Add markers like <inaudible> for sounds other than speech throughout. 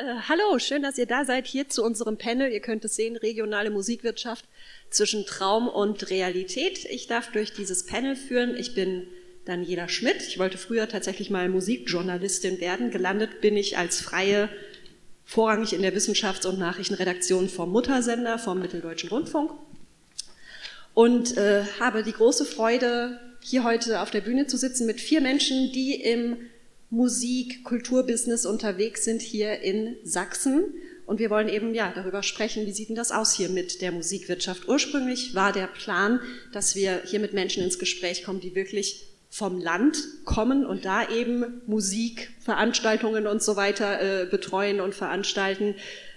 äh, hallo, schön, dass ihr da seid, hier zu unserem Panel. Ihr könnt es sehen, regionale Musikwirtschaft zwischen Traum und Realität. Ich darf durch dieses Panel führen. Ich bin Daniela Schmidt. Ich wollte früher tatsächlich mal Musikjournalistin werden. Gelandet bin ich als freie, vorrangig in der Wissenschafts- und Nachrichtenredaktion vom Muttersender, vom Mitteldeutschen Rundfunk. Und äh, habe die große Freude, hier heute auf der Bühne zu sitzen mit vier Menschen, die im Musik, Kulturbusiness unterwegs sind hier in Sachsen. Und wir wollen eben ja darüber sprechen, wie sieht denn das aus hier mit der Musikwirtschaft. Ursprünglich war der Plan, dass wir hier mit Menschen ins Gespräch kommen, die wirklich vom Land kommen und da eben Musik, Veranstaltungen und so weiter äh, betreuen und veranstalten.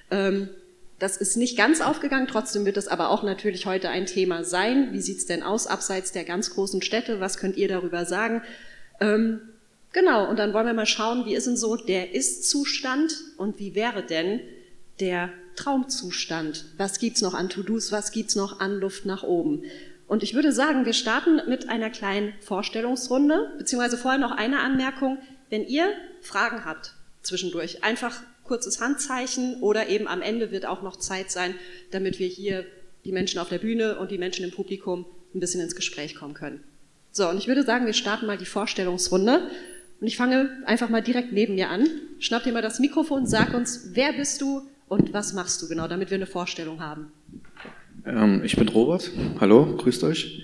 Ähm, das ist nicht ganz aufgegangen, trotzdem wird es aber auch natürlich heute ein Thema sein. Wie sieht's denn aus abseits der ganz großen Städte? Was könnt ihr darüber sagen? Ähm, Genau, und dann wollen wir mal schauen, wie ist denn so der Ist-Zustand und wie wäre denn der Traumzustand? Was gibt's noch an To-Dos, was gibt's noch an Luft nach oben? Und ich würde sagen, wir starten mit einer kleinen Vorstellungsrunde, beziehungsweise vorher noch eine Anmerkung. Wenn ihr Fragen habt zwischendurch, einfach kurzes Handzeichen oder eben am Ende wird auch noch Zeit sein, damit wir hier die Menschen auf der Bühne und die Menschen im Publikum ein bisschen ins Gespräch kommen können. So, und ich würde sagen, wir starten mal die Vorstellungsrunde. Und ich fange einfach mal direkt neben mir an. Schnapp dir mal das Mikrofon, sag uns, wer bist du und was machst du genau, damit wir eine Vorstellung haben. Ähm, ich bin Robert. Hallo, grüßt euch.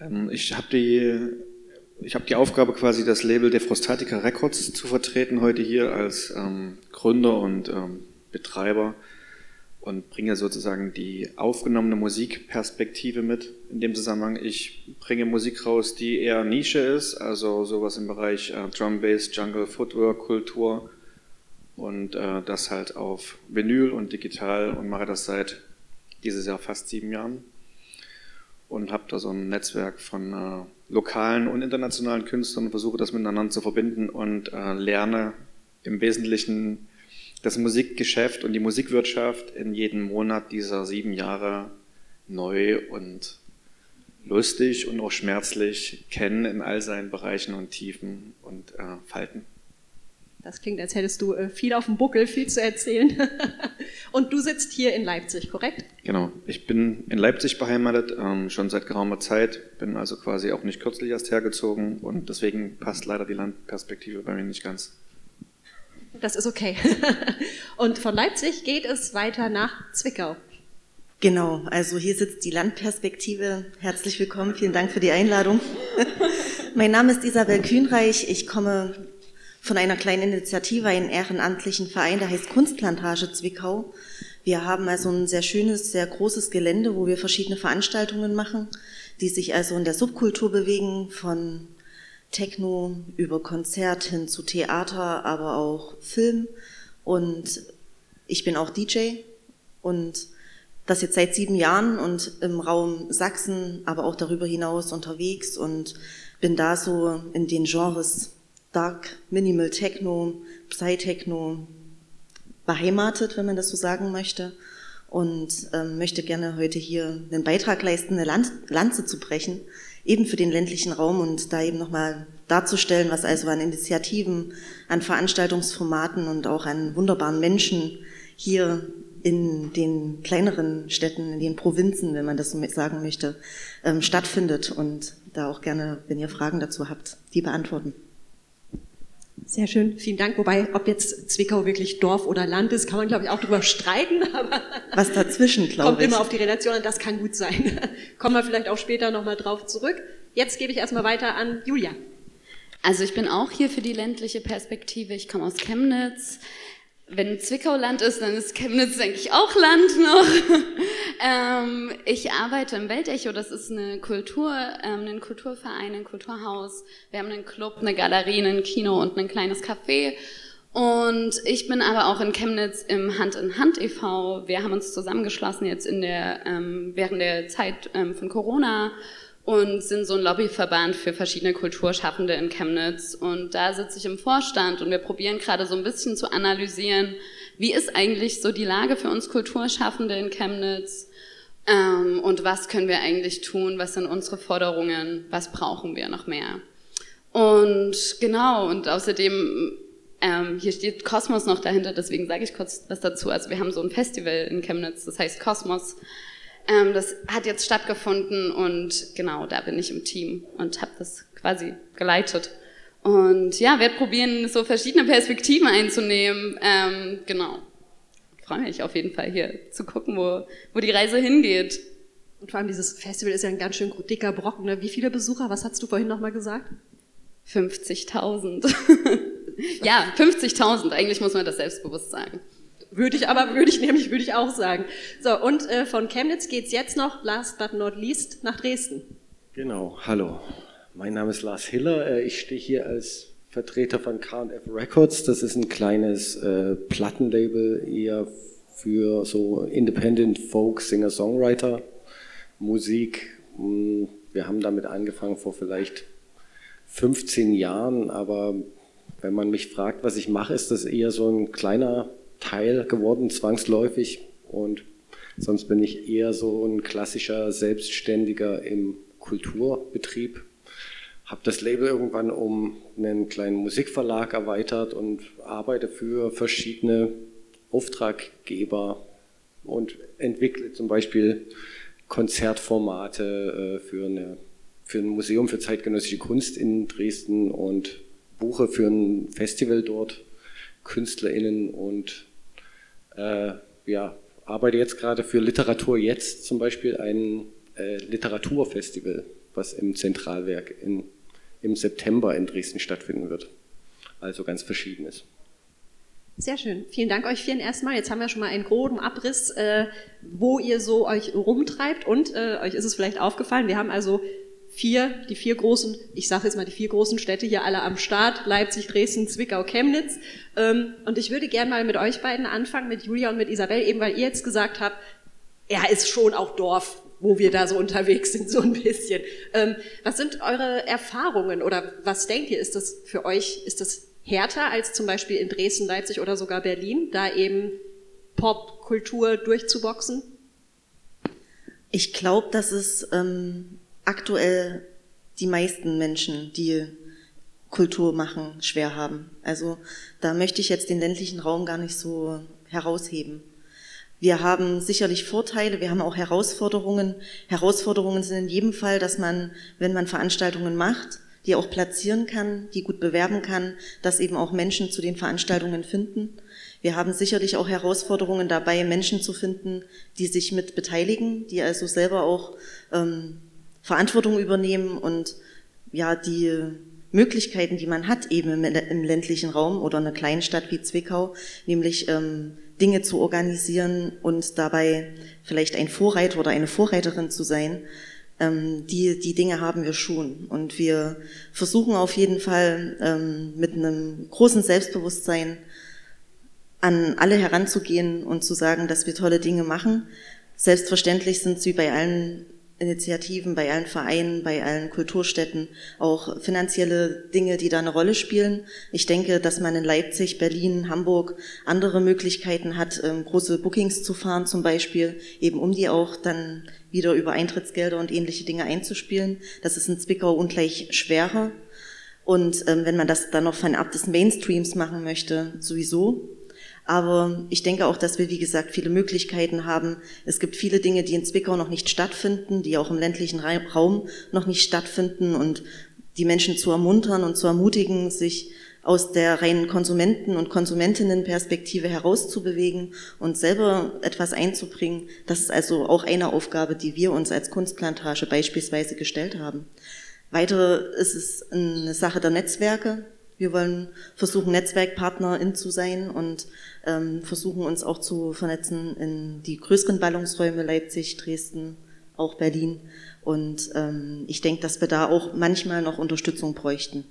Ähm, ich habe die, hab die Aufgabe, quasi das Label Defrostatica Records zu vertreten heute hier als ähm, Gründer und ähm, Betreiber und bringe sozusagen die aufgenommene Musikperspektive mit in dem Zusammenhang. Ich bringe Musik raus, die eher Nische ist, also sowas im Bereich äh, Drum Bass, Jungle, Footwork, Kultur und äh, das halt auf Vinyl und digital und mache das seit dieses Jahr fast sieben Jahren und habe da so ein Netzwerk von äh, lokalen und internationalen Künstlern und versuche das miteinander zu verbinden und äh, lerne im Wesentlichen das Musikgeschäft und die Musikwirtschaft in jedem Monat dieser sieben Jahre neu und lustig und auch schmerzlich kennen in all seinen Bereichen und Tiefen und äh, Falten. Das klingt, als hättest du äh, viel auf dem Buckel, viel zu erzählen. <laughs> und du sitzt hier in Leipzig, korrekt? Genau, ich bin in Leipzig beheimatet, ähm, schon seit geraumer Zeit, bin also quasi auch nicht kürzlich erst hergezogen und deswegen passt leider die Landperspektive bei mir nicht ganz. Das ist okay. <laughs> Und von Leipzig geht es weiter nach Zwickau. Genau, also hier sitzt die Landperspektive. Herzlich willkommen, vielen Dank für die Einladung. <laughs> mein Name ist Isabel Kühnreich. Ich komme von einer kleinen Initiative, einem ehrenamtlichen Verein, der heißt Kunstplantage Zwickau. Wir haben also ein sehr schönes, sehr großes Gelände, wo wir verschiedene Veranstaltungen machen, die sich also in der Subkultur bewegen, von Techno über Konzert hin zu Theater, aber auch Film. Und ich bin auch DJ und das jetzt seit sieben Jahren und im Raum Sachsen, aber auch darüber hinaus unterwegs und bin da so in den Genres Dark, Minimal Techno, Psy-Techno beheimatet, wenn man das so sagen möchte. Und ähm, möchte gerne heute hier einen Beitrag leisten, eine Lanze zu brechen eben für den ländlichen Raum und da eben nochmal darzustellen, was also an Initiativen, an Veranstaltungsformaten und auch an wunderbaren Menschen hier in den kleineren Städten, in den Provinzen, wenn man das so sagen möchte, ähm, stattfindet und da auch gerne, wenn ihr Fragen dazu habt, die beantworten. Sehr schön, vielen Dank. Wobei, ob jetzt Zwickau wirklich Dorf oder Land ist, kann man, glaube ich, auch darüber streiten. <laughs> Aber Was dazwischen, glaube ich. Kommt immer auf die Relation und das kann gut sein. <laughs> Kommen wir vielleicht auch später nochmal drauf zurück. Jetzt gebe ich erstmal weiter an Julia. Also ich bin auch hier für die ländliche Perspektive. Ich komme aus Chemnitz wenn Zwickau Land ist, dann ist Chemnitz, denke ich, auch Land noch. Ähm, ich arbeite im Weltecho, das ist eine Kultur, ähm, ein Kulturverein, ein Kulturhaus. Wir haben einen Club, eine Galerie, ein Kino und ein kleines Café. Und ich bin aber auch in Chemnitz im Hand in Hand e.V. Wir haben uns zusammengeschlossen jetzt in der, ähm, während der Zeit ähm, von Corona und sind so ein Lobbyverband für verschiedene Kulturschaffende in Chemnitz. Und da sitze ich im Vorstand und wir probieren gerade so ein bisschen zu analysieren, wie ist eigentlich so die Lage für uns Kulturschaffende in Chemnitz ähm, und was können wir eigentlich tun, was sind unsere Forderungen, was brauchen wir noch mehr. Und genau, und außerdem Ähm, hier steht Kosmos noch dahinter, deswegen sage ich kurz was dazu. Also wir haben so ein Festival in Chemnitz, das heißt Kosmos. Ähm, das hat jetzt stattgefunden und genau, da bin ich im Team und habe das quasi geleitet. Und ja, werde probieren, so verschiedene Perspektiven einzunehmen. Ähm, genau. Freue mich auf jeden Fall hier zu gucken, wo, wo die Reise hingeht. Und vor allem dieses Festival ist ja ein ganz schön dicker Brocken. Ne? Wie viele Besucher? Was hast du vorhin nochmal gesagt? 50.000. <laughs> ja, 50.000. Eigentlich muss man das selbstbewusst sagen. Würde ich aber, würde ich nämlich, würde ich auch sagen. So, und äh, von Chemnitz geht's jetzt noch, last but not least, nach Dresden. Genau, hallo. Mein Name ist Lars Hiller. Äh, ich stehe hier als Vertreter von K&F Records. Das ist ein kleines äh, Plattenlabel eher für so Independent Folk Singer Songwriter Musik. Hm, wir haben damit angefangen vor vielleicht 15 Jahren, aber wenn man mich fragt, was ich mache, ist das eher so ein kleiner Teil geworden, zwangsläufig. Und sonst bin ich eher so ein klassischer Selbstständiger im Kulturbetrieb. Habe das Label irgendwann um einen kleinen Musikverlag erweitert und arbeite für verschiedene Auftraggeber und entwickle zum Beispiel Konzertformate äh, für, eine, für ein Museum für zeitgenössische Kunst in Dresden und buche für ein Festival dort KünstlerInnen und äh, ja, arbeite jetzt gerade für Literatur jetzt zum Beispiel ein äh, Literaturfestival, was im Zentralwerk in, im September in Dresden stattfinden wird. Also ganz verschiedenes. Sehr schön. Vielen Dank euch vielen erstmal. Jetzt haben wir schon mal einen groben Abriss, äh, wo ihr so euch rumtreibt und äh, euch ist es vielleicht aufgefallen, wir haben also vier, die vier großen, ich sage jetzt mal die vier großen Städte hier alle am Start, Leipzig, Dresden, Zwickau, Chemnitz. Ähm, und ich würde gerne mal mit euch beiden anfangen, mit Julia und mit Isabel, eben weil ihr jetzt gesagt habt, er ist schon auch Dorf, wo wir da so unterwegs sind, so ein bisschen. Ähm, was sind eure Erfahrungen oder was denkt ihr, ist das für euch, ist das härter als zum Beispiel in Dresden, Leipzig oder sogar Berlin, da eben Popkultur durchzuboxen? Ich glaube, dass es ähm, aktuell die meisten Menschen, die Kultur machen, schwer haben. Also da möchte ich jetzt den ländlichen Raum gar nicht so herausheben. Wir haben sicherlich Vorteile, wir haben auch Herausforderungen. Herausforderungen sind in jedem Fall, dass man, wenn man Veranstaltungen macht, die auch platzieren kann, die gut bewerben kann, dass eben auch Menschen zu den Veranstaltungen finden. Wir haben sicherlich auch Herausforderungen dabei, Menschen zu finden, die sich mit beteiligen, die also selber auch ähm, Verantwortung übernehmen und ja, die Möglichkeiten, die man hat eben im, im ländlichen Raum oder einer kleinen Stadt wie Zwickau, nämlich ähm, Dinge zu organisieren und dabei vielleicht ein Vorreiter oder eine Vorreiterin zu sein, ähm, die, die Dinge haben wir schon. Und wir versuchen auf jeden Fall ähm, mit einem großen Selbstbewusstsein an alle heranzugehen und zu sagen, dass wir tolle Dinge machen. Selbstverständlich sind sie bei allen Initiativen, bei allen Vereinen, bei allen Kulturstätten, auch finanzielle Dinge, die da eine Rolle spielen. Ich denke, dass man in Leipzig, Berlin, Hamburg andere Möglichkeiten hat, ähm, große Bookings zu fahren zum Beispiel, eben um die auch dann wieder über Eintrittsgelder und ähnliche Dinge einzuspielen. Das ist in Zwickau ungleich schwerer. Und ähm, wenn man das dann noch fernab des Mainstreams machen möchte, sowieso. Aber ich denke auch, dass wir, wie gesagt, viele Möglichkeiten haben. Es gibt viele Dinge, die in Zwickau noch nicht stattfinden, die auch im ländlichen Raum noch nicht stattfinden und die Menschen zu ermuntern und zu ermutigen, sich aus der reinen Konsumenten- und Konsumentinnenperspektive herauszubewegen und selber etwas einzubringen. Das ist also auch eine Aufgabe, die wir uns als Kunstplantage beispielsweise gestellt haben. Weitere ist es eine Sache der Netzwerke. Wir wollen versuchen, Netzwerkpartnerin zu sein und ähm, versuchen uns auch zu vernetzen in die größeren Ballungsräume Leipzig, Dresden, auch Berlin. Und ähm, ich denke, dass wir da auch manchmal noch Unterstützung bräuchten.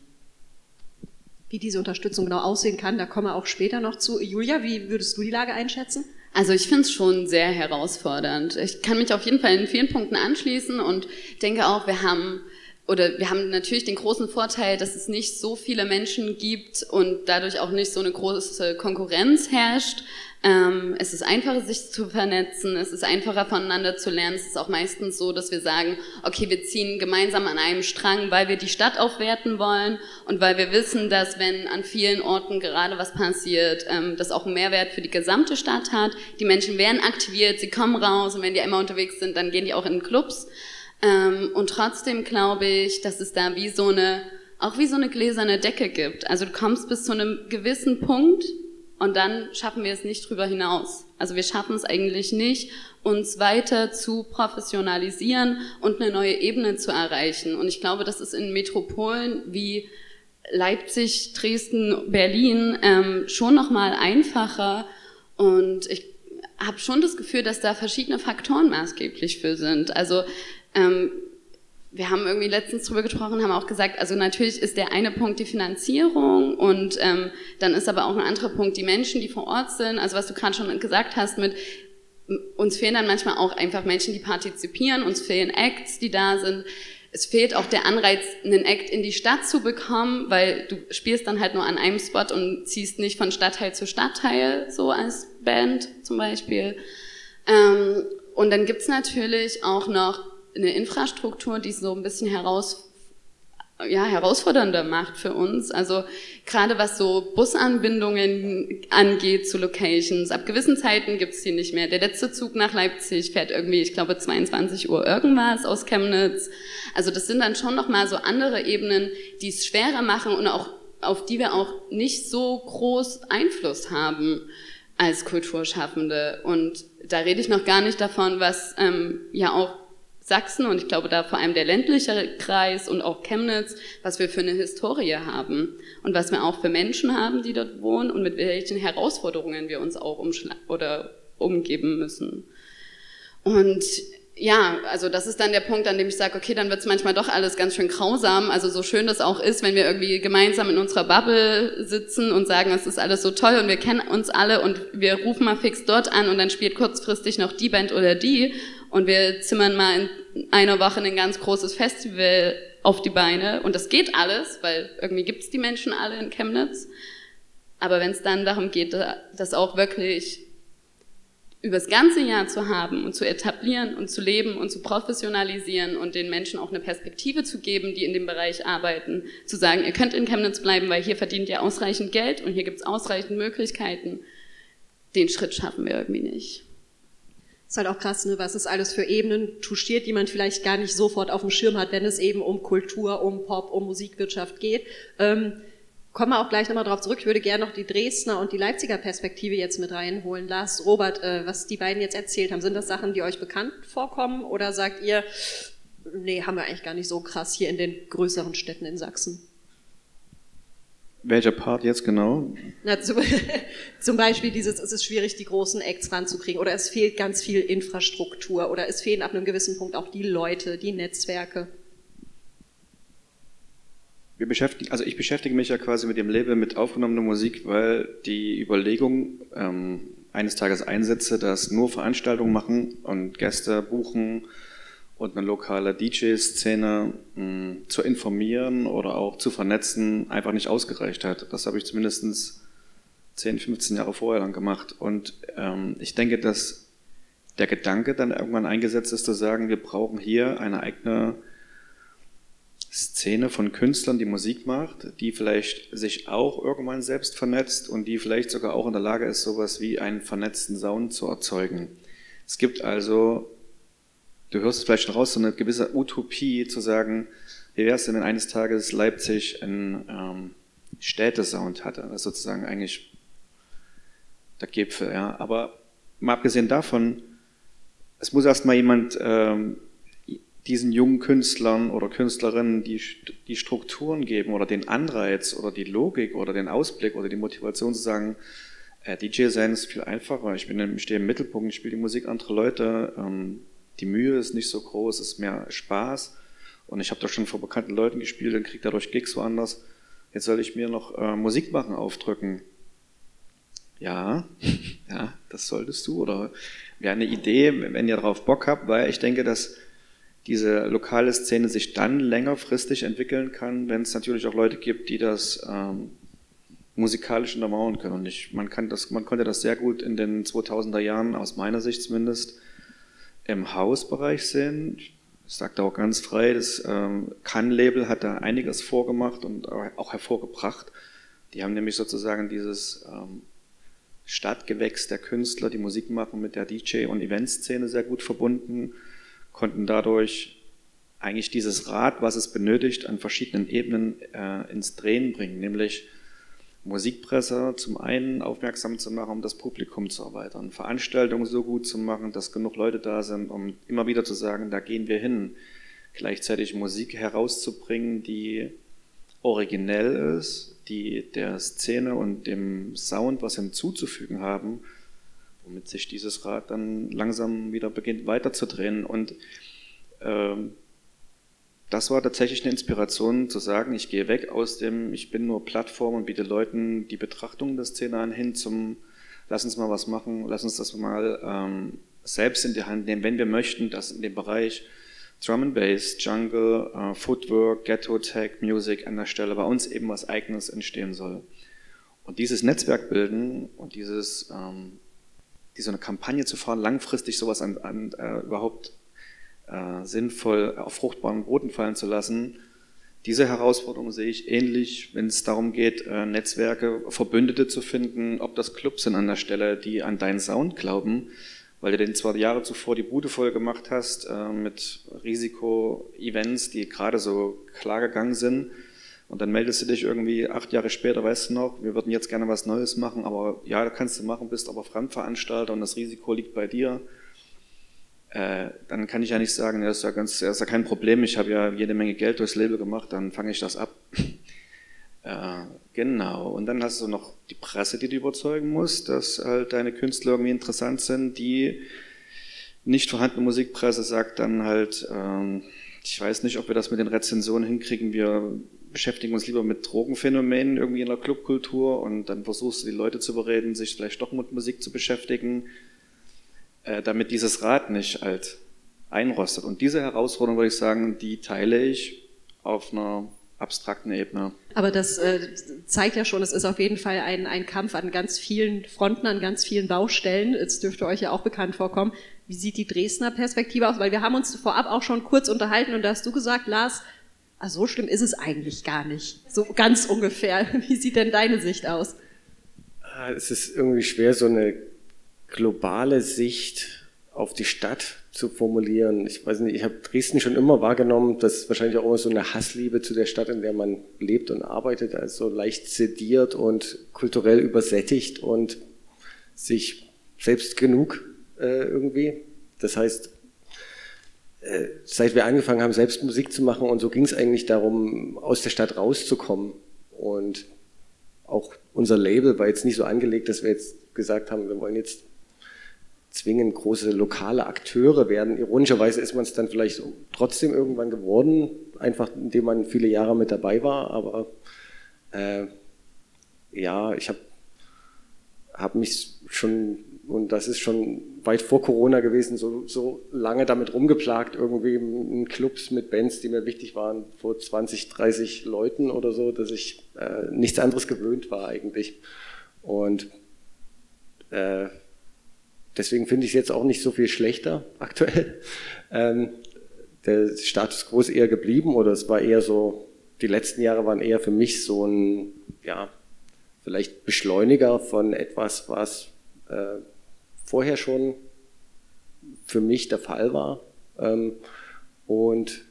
Wie diese Unterstützung genau aussehen kann, da kommen wir auch später noch zu. Julia, wie würdest du die Lage einschätzen? Also ich finde es schon sehr herausfordernd. Ich kann mich auf jeden Fall in vielen Punkten anschließen und denke auch, wir haben oder wir haben natürlich den großen Vorteil, dass es nicht so viele Menschen gibt und dadurch auch nicht so eine große Konkurrenz herrscht. Ähm, es ist einfacher, sich zu vernetzen, es ist einfacher voneinander zu lernen. Es ist auch meistens so, dass wir sagen, okay, wir ziehen gemeinsam an einem Strang, weil wir die Stadt aufwerten wollen und weil wir wissen, dass wenn an vielen Orten gerade was passiert, ähm, das auch einen Mehrwert für die gesamte Stadt hat. Die Menschen werden aktiviert, sie kommen raus und wenn die immer unterwegs sind, dann gehen die auch in Clubs. Ähm, und trotzdem glaube ich, dass es da wie so eine, auch wie so eine gläserne Decke gibt. Also du kommst bis zu einem gewissen Punkt und dann schaffen wir es nicht drüber hinaus. Also wir schaffen es eigentlich nicht, uns weiter zu professionalisieren und eine neue Ebene zu erreichen. Und ich glaube, das ist in Metropolen wie Leipzig, Dresden, Berlin ähm, schon noch mal einfacher. Und ich habe schon das Gefühl, dass da verschiedene Faktoren maßgeblich für sind. Also ähm, wir haben irgendwie letztens drüber gesprochen, haben auch gesagt, also natürlich ist der eine Punkt die Finanzierung und ähm, dann ist aber auch ein anderer Punkt die Menschen, die vor Ort sind. Also was du gerade schon gesagt hast mit uns fehlen dann manchmal auch einfach Menschen, die partizipieren, uns fehlen Acts, die da sind. Es fehlt auch der Anreiz, einen Act in die Stadt zu bekommen, weil du spielst dann halt nur an einem Spot und ziehst nicht von Stadtteil zu Stadtteil, so als Band zum Beispiel. Ähm, und dann gibt's natürlich auch noch eine Infrastruktur, die so ein bisschen heraus, ja, herausfordernder macht für uns. Also gerade was so Busanbindungen angeht zu Locations. Ab gewissen Zeiten gibt's die nicht mehr. Der letzte Zug nach Leipzig fährt irgendwie, ich glaube, 22 Uhr irgendwas aus Chemnitz. Also das sind dann schon nochmal so andere Ebenen, die es schwerer machen und auch auf die wir auch nicht so groß Einfluss haben als Kulturschaffende. Und da rede ich noch gar nicht davon, was ähm, ja auch Sachsen und ich glaube da vor allem der ländliche Kreis und auch Chemnitz, was wir für eine Historie haben und was wir auch für Menschen haben, die dort wohnen und mit welchen Herausforderungen wir uns auch oder umgeben müssen. Und ja, also das ist dann der Punkt, an dem ich sage, okay, dann wird es manchmal doch alles ganz schön grausam. Also so schön das auch ist, wenn wir irgendwie gemeinsam in unserer Bubble sitzen und sagen, es ist alles so toll und wir kennen uns alle und wir rufen mal fix dort an und dann spielt kurzfristig noch die Band oder die und wir zimmern mal in einer Woche ein ganz großes Festival auf die Beine und das geht alles, weil irgendwie gibt es die Menschen alle in Chemnitz. Aber wenn es dann darum geht, das auch wirklich übers ganze Jahr zu haben und zu etablieren und zu leben und zu professionalisieren und den Menschen auch eine Perspektive zu geben, die in dem Bereich arbeiten, zu sagen, ihr könnt in Chemnitz bleiben, weil hier verdient ihr ausreichend Geld und hier gibt es ausreichend Möglichkeiten, den Schritt schaffen wir irgendwie nicht. Ist halt auch krass, ne, was es alles für Ebenen touchiert, die man vielleicht gar nicht sofort auf dem Schirm hat, wenn es eben um Kultur, um Pop, um Musikwirtschaft geht. Ähm, kommen wir auch gleich nochmal drauf zurück. Ich würde gerne noch die Dresdner und die Leipziger Perspektive jetzt mit reinholen. Lars, Robert, äh, was die beiden jetzt erzählt haben, sind das Sachen, die euch bekannt vorkommen oder sagt ihr, nee, haben wir eigentlich gar nicht so krass hier in den größeren Städten in Sachsen? Welcher Part jetzt genau? Na, zum, <laughs> zum, Beispiel dieses, es ist schwierig, die großen Acts ranzukriegen oder es fehlt ganz viel Infrastruktur oder es fehlen ab einem gewissen Punkt auch die Leute, die Netzwerke. Wir beschäftigen, also ich beschäftige mich ja quasi mit dem Label mit aufgenommener Musik, weil die Überlegung ähm, eines Tages einsetze, dass nur Veranstaltungen machen und Gäste buchen und eine lokale DJ-Szene hm, zu informieren oder auch zu vernetzen einfach nicht ausgereicht hat. Das habe ich zumindest 10, 15 Jahre vorher dann gemacht. Und ähm, ich denke, dass der Gedanke dann irgendwann eingesetzt ist, zu sagen, wir brauchen hier eine eigene Szene von Künstlern, die Musik macht, die vielleicht sich auch irgendwann selbst vernetzt und die vielleicht sogar auch in der Lage ist, sowas wie einen vernetzten Sound zu erzeugen. Es gibt also du hörst es vielleicht schon raus, so eine gewisse Utopie zu sagen, wie wäre es denn, wenn eines Tages Leipzig einen ähm, Städtesound hatte, das ist sozusagen eigentlich der Gipfel, ja. Aber mal abgesehen davon, es muss erstmal jemand ähm, diesen jungen Künstlern oder Künstlerinnen die, die Strukturen geben oder den Anreiz oder die Logik oder den Ausblick oder die Motivation zu sagen, äh, DJ sein ist viel einfacher. Ich, bin, stehe im Mittelpunkt, ich spiele die Musik anderer Leute. Ähm, die Mühe ist nicht so groß, es ist mehr Spaß. Und ich habe doch schon vor bekannten Leuten gespielt und kriege dadurch Gigs woanders. Jetzt soll ich mir noch äh, Musik machen aufdrücken. Ja, <laughs> ja, das solltest du. Oder wäre eine Idee, wenn ihr darauf Bock habt, weil ich denke, dass diese lokale Szene sich dann längerfristig entwickeln kann, wenn es natürlich auch Leute gibt, die das ähm, musikalisch untermauern können. Und ich, man, kann das, man konnte das sehr gut in den 2000er Jahren, aus meiner Sicht zumindest, im Hausbereich sehen. Ich sage da auch ganz frei, das ähm, Cannes-Label hat da einiges vorgemacht und auch hervorgebracht. Die haben nämlich sozusagen dieses ähm, Stadtgewächs der Künstler, die Musik machen, mit der DJ- und Eventszene sehr gut verbunden konnten dadurch eigentlich dieses Rad, was es benötigt, an verschiedenen Ebenen äh, ins Drehen bringen, nämlich Musikpresse zum einen aufmerksam zu machen, um das Publikum zu erweitern, Veranstaltungen so gut zu machen, dass genug Leute da sind, um immer wieder zu sagen, da gehen wir hin, gleichzeitig Musik herauszubringen, die originell ist, die der Szene und dem Sound was hinzuzufügen haben, womit sich dieses Rad dann langsam wieder beginnt weiterzudrehen. Und ähm, das war tatsächlich eine Inspiration zu sagen, ich gehe weg aus dem, ich bin nur Plattform und biete Leuten die Betrachtung der Szene an, hin zum, lass uns mal was machen, lass uns das mal ähm, selbst in die Hand nehmen, wenn wir möchten, dass in dem Bereich Drum and Bass, Jungle, äh, Footwork, Ghetto Tech, Music an der Stelle bei uns eben was Eigenes entstehen soll. Und dieses Netzwerk bilden und dieses ähm, die so eine Kampagne zu fahren, langfristig sowas an, an äh, überhaupt äh, sinnvoll auf fruchtbaren Boden fallen zu lassen, diese Herausforderung sehe ich ähnlich, wenn es darum geht, äh, Netzwerke, Verbündete zu finden, ob das Clubs sind an der Stelle, die an deinen Sound glauben, weil du den zwar Jahre zuvor die Bude voll gemacht hast äh, mit Risiko-Events, die gerade so klar gegangen sind, und dann meldest du dich irgendwie acht Jahre später, weißt du noch, wir würden jetzt gerne was Neues machen, aber ja, kannst du machen, bist aber Fremdveranstalter und das Risiko liegt bei dir. Äh, dann kann ich ja nicht sagen, das ist ja, ganz, das ist ja kein Problem, ich habe ja jede Menge Geld durchs Label gemacht, dann fange ich das ab. <laughs> äh, genau, und dann hast du noch die Presse, die du überzeugen musst, dass halt deine Künstler irgendwie interessant sind, die nicht vorhandene Musikpresse sagt dann halt, ähm, ich weiß nicht, ob wir das mit den Rezensionen hinkriegen, wir beschäftigen uns lieber mit Drogenphänomenen irgendwie in der Clubkultur und dann versuchst du die Leute zu überreden, sich vielleicht doch mit Musik zu beschäftigen, damit dieses Rad nicht halt einrostet. Und diese Herausforderung, würde ich sagen, die teile ich auf einer abstrakten Ebene. Aber das äh, zeigt ja schon, es ist auf jeden Fall ein, ein Kampf an ganz vielen Fronten, an ganz vielen Baustellen. Es dürfte euch ja auch bekannt vorkommen. Wie sieht die Dresdner Perspektive aus? Weil wir haben uns vorab auch schon kurz unterhalten und da hast du gesagt, Lars, ah, so schlimm ist es eigentlich gar nicht. So ganz ungefähr. <laughs> Wie sieht denn deine Sicht aus? Ah, es ist irgendwie schwer, so eine globale Sicht auf die Stadt zu formulieren. Ich weiß nicht, ich habe Dresden schon immer wahrgenommen, dass wahrscheinlich auch immer so eine Hassliebe zu der Stadt, in der man lebt und arbeitet, also leicht sediert und kulturell übersättigt und sich selbst genug äh, irgendwie. Das heißt, äh, seit wir angefangen haben, selbst Musik zu machen und so ging es eigentlich darum, aus der Stadt rauszukommen. Und auch unser Label war jetzt nicht so angelegt, dass wir jetzt gesagt haben, wir wollen jetzt zwingend große lokale Akteure werden. Ironischerweise ist man es dann vielleicht trotzdem irgendwann geworden, einfach indem man viele Jahre mit dabei war. Aber äh, ja, ich habe hab mich schon und das ist schon weit vor Corona gewesen, so, so lange damit rumgeplagt, irgendwie in Clubs mit Bands, die mir wichtig waren, vor 20, 30 Leuten oder so, dass ich äh, nichts anderes gewöhnt war eigentlich. Und äh, deswegen finde ich es jetzt auch nicht so viel schlechter <laughs> aktuell. Ähm, der Status quo ist eher geblieben oder es war eher so, die letzten Jahre waren eher für mich so ein, ja, vielleicht Beschleuniger von etwas, was äh, vorher schon für mich der Fall war. Ähm, und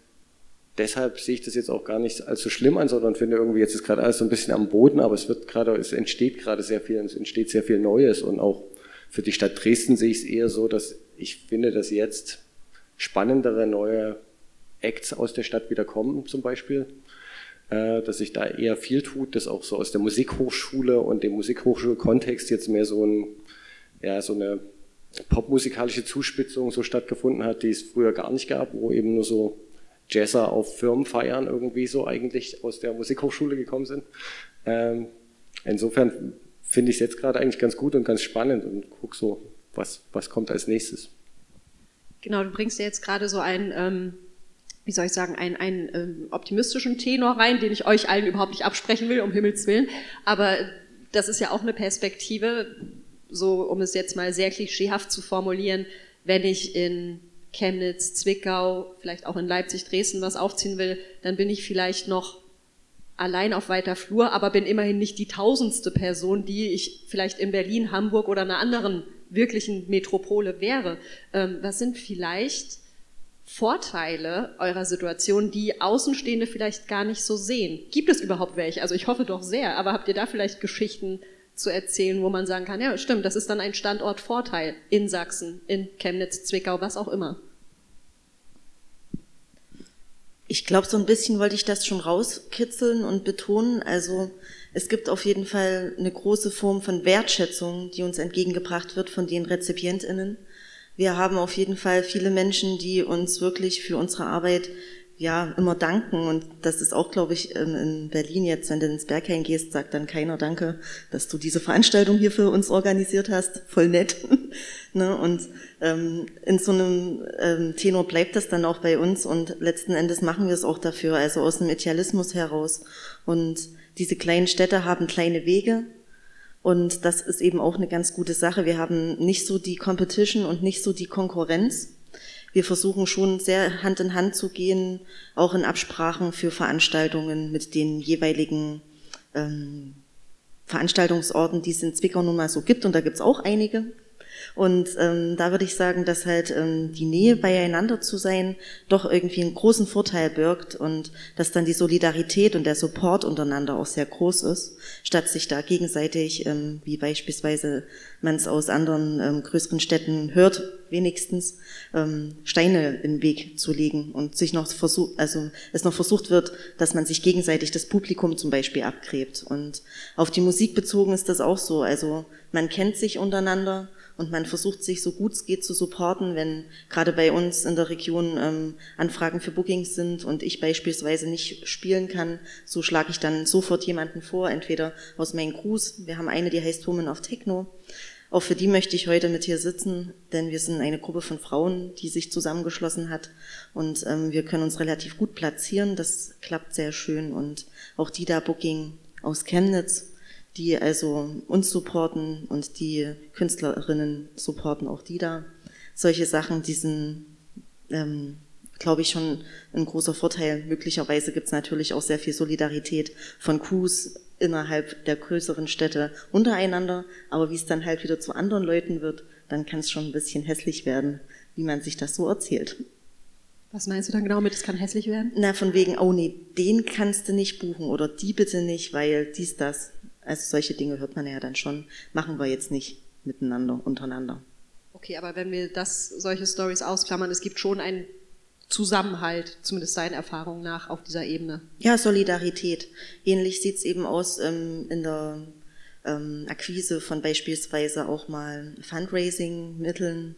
deshalb sehe ich das jetzt auch gar nicht allzu schlimm an, sondern finde irgendwie, jetzt ist gerade alles so ein bisschen am Boden, aber es wird gerade, es entsteht gerade sehr viel, es entsteht sehr viel Neues und auch für die Stadt Dresden sehe ich es eher so, dass ich finde, dass jetzt spannendere neue Acts aus der Stadt wieder kommen, zum Beispiel, äh, dass sich da eher viel tut, dass auch so aus der Musikhochschule und dem Musikhochschulkontext jetzt mehr so ein ja, so eine popmusikalische Zuspitzung so stattgefunden hat, die es früher gar nicht gab, wo eben nur so Jazzer auf Firmenfeiern irgendwie so eigentlich aus der Musikhochschule gekommen sind. Ähm, insofern finde ich es jetzt gerade eigentlich ganz gut und ganz spannend und guck so, was, was kommt als nächstes. Genau, du bringst ja jetzt gerade so ein ähm, wie soll ich sagen, einen, einen ähm, optimistischen Tenor rein, den ich euch allen überhaupt nicht absprechen will, um Himmels Willen. Aber das ist ja auch eine Perspektive, so um es jetzt mal sehr klischeehaft zu formulieren, wenn ich in Chemnitz, Zwickau, vielleicht auch in Leipzig, Dresden was aufziehen will, dann bin ich vielleicht noch allein auf weiter Flur, aber bin immerhin nicht die tausendste Person, die ich vielleicht in Berlin, Hamburg oder einer anderen wirklichen Metropole wäre. Ähm, was sind vielleicht Vorteile eurer Situation, die Außenstehende vielleicht gar nicht so sehen? Gibt es überhaupt welche? Also ich hoffe doch sehr, aber habt ihr da vielleicht Geschichten zu erzählen, wo man sagen kann, ja stimmt, das ist dann ein Standortvorteil in Sachsen, in Chemnitz, Zwickau, was auch immer? Ich glaube, so ein bisschen wollte ich das schon rauskitzeln und betonen. Also es gibt auf jeden Fall eine große Form von Wertschätzung, die uns entgegengebracht wird von den Rezipientinnen. Wir haben auf jeden Fall viele Menschen, die uns wirklich für unsere Arbeit ja immer danken und das ist auch, glaube ich, in Berlin jetzt, wenn du ins Berghain gehst, sagt dann keiner Danke, dass du diese Veranstaltung hier für uns organisiert hast, voll nett. <laughs> ne? Und ähm, in so einem ähm, Tenor bleibt das dann auch bei uns und letzten Endes machen wir es auch dafür, also aus dem Idealismus heraus. Und diese kleinen Städte haben kleine Wege, und das ist eben auch eine ganz gute Sache. Wir haben nicht so die Competition und nicht so die Konkurrenz, wir versuchen schon sehr Hand in Hand zu gehen, auch in Absprachen für Veranstaltungen mit den jeweiligen ähm, Veranstaltungsorten, die es in Zwickau nun mal so gibt. Und da gibt es auch einige. Und ähm, da würde ich sagen, dass halt ähm, die Nähe beieinander zu sein doch irgendwie einen großen Vorteil birgt und dass dann die Solidarität und der Support untereinander auch sehr groß ist, statt sich da gegenseitig, ähm, wie beispielsweise man es aus anderen ähm, größeren Städten hört, wenigstens ähm, Steine in den Weg zu legen und sich noch versucht, also es noch versucht wird, dass man sich gegenseitig das Publikum zum Beispiel abgräbt. Und auf die Musik bezogen ist das auch so. Also man kennt sich untereinander und man versucht sich so gut es geht zu supporten, wenn gerade bei uns in der Region ähm, Anfragen für Bookings sind und ich beispielsweise nicht spielen kann, so schlage ich dann sofort jemanden vor, entweder aus meinen Crews, wir haben eine, die heißt Woman of Techno, auch für die möchte ich heute mit hier sitzen, denn wir sind eine Gruppe von Frauen, die sich zusammengeschlossen hat. Und ähm, wir können uns relativ gut platzieren, das klappt sehr schön. Und auch die da Booking aus Chemnitz die also uns supporten und die Künstlerinnen supporten auch die da. Solche Sachen, die sind, ähm, glaube ich, schon ein großer Vorteil. Möglicherweise gibt es natürlich auch sehr viel Solidarität von Crews innerhalb der größeren Städte untereinander, aber wie es dann halt wieder zu anderen Leuten wird, dann kann es schon ein bisschen hässlich werden, wie man sich das so erzählt. Was meinst du dann genau mit, es kann hässlich werden? Na, von wegen, oh nee, den kannst du nicht buchen oder die bitte nicht, weil dies, das. Also solche Dinge hört man ja dann schon, machen wir jetzt nicht miteinander, untereinander. Okay, aber wenn wir das, solche Stories ausklammern, es gibt schon einen Zusammenhalt, zumindest seinen Erfahrungen nach, auf dieser Ebene. Ja, Solidarität. Ähnlich sieht es eben aus ähm, in der ähm, Akquise von beispielsweise auch mal Fundraising-Mitteln.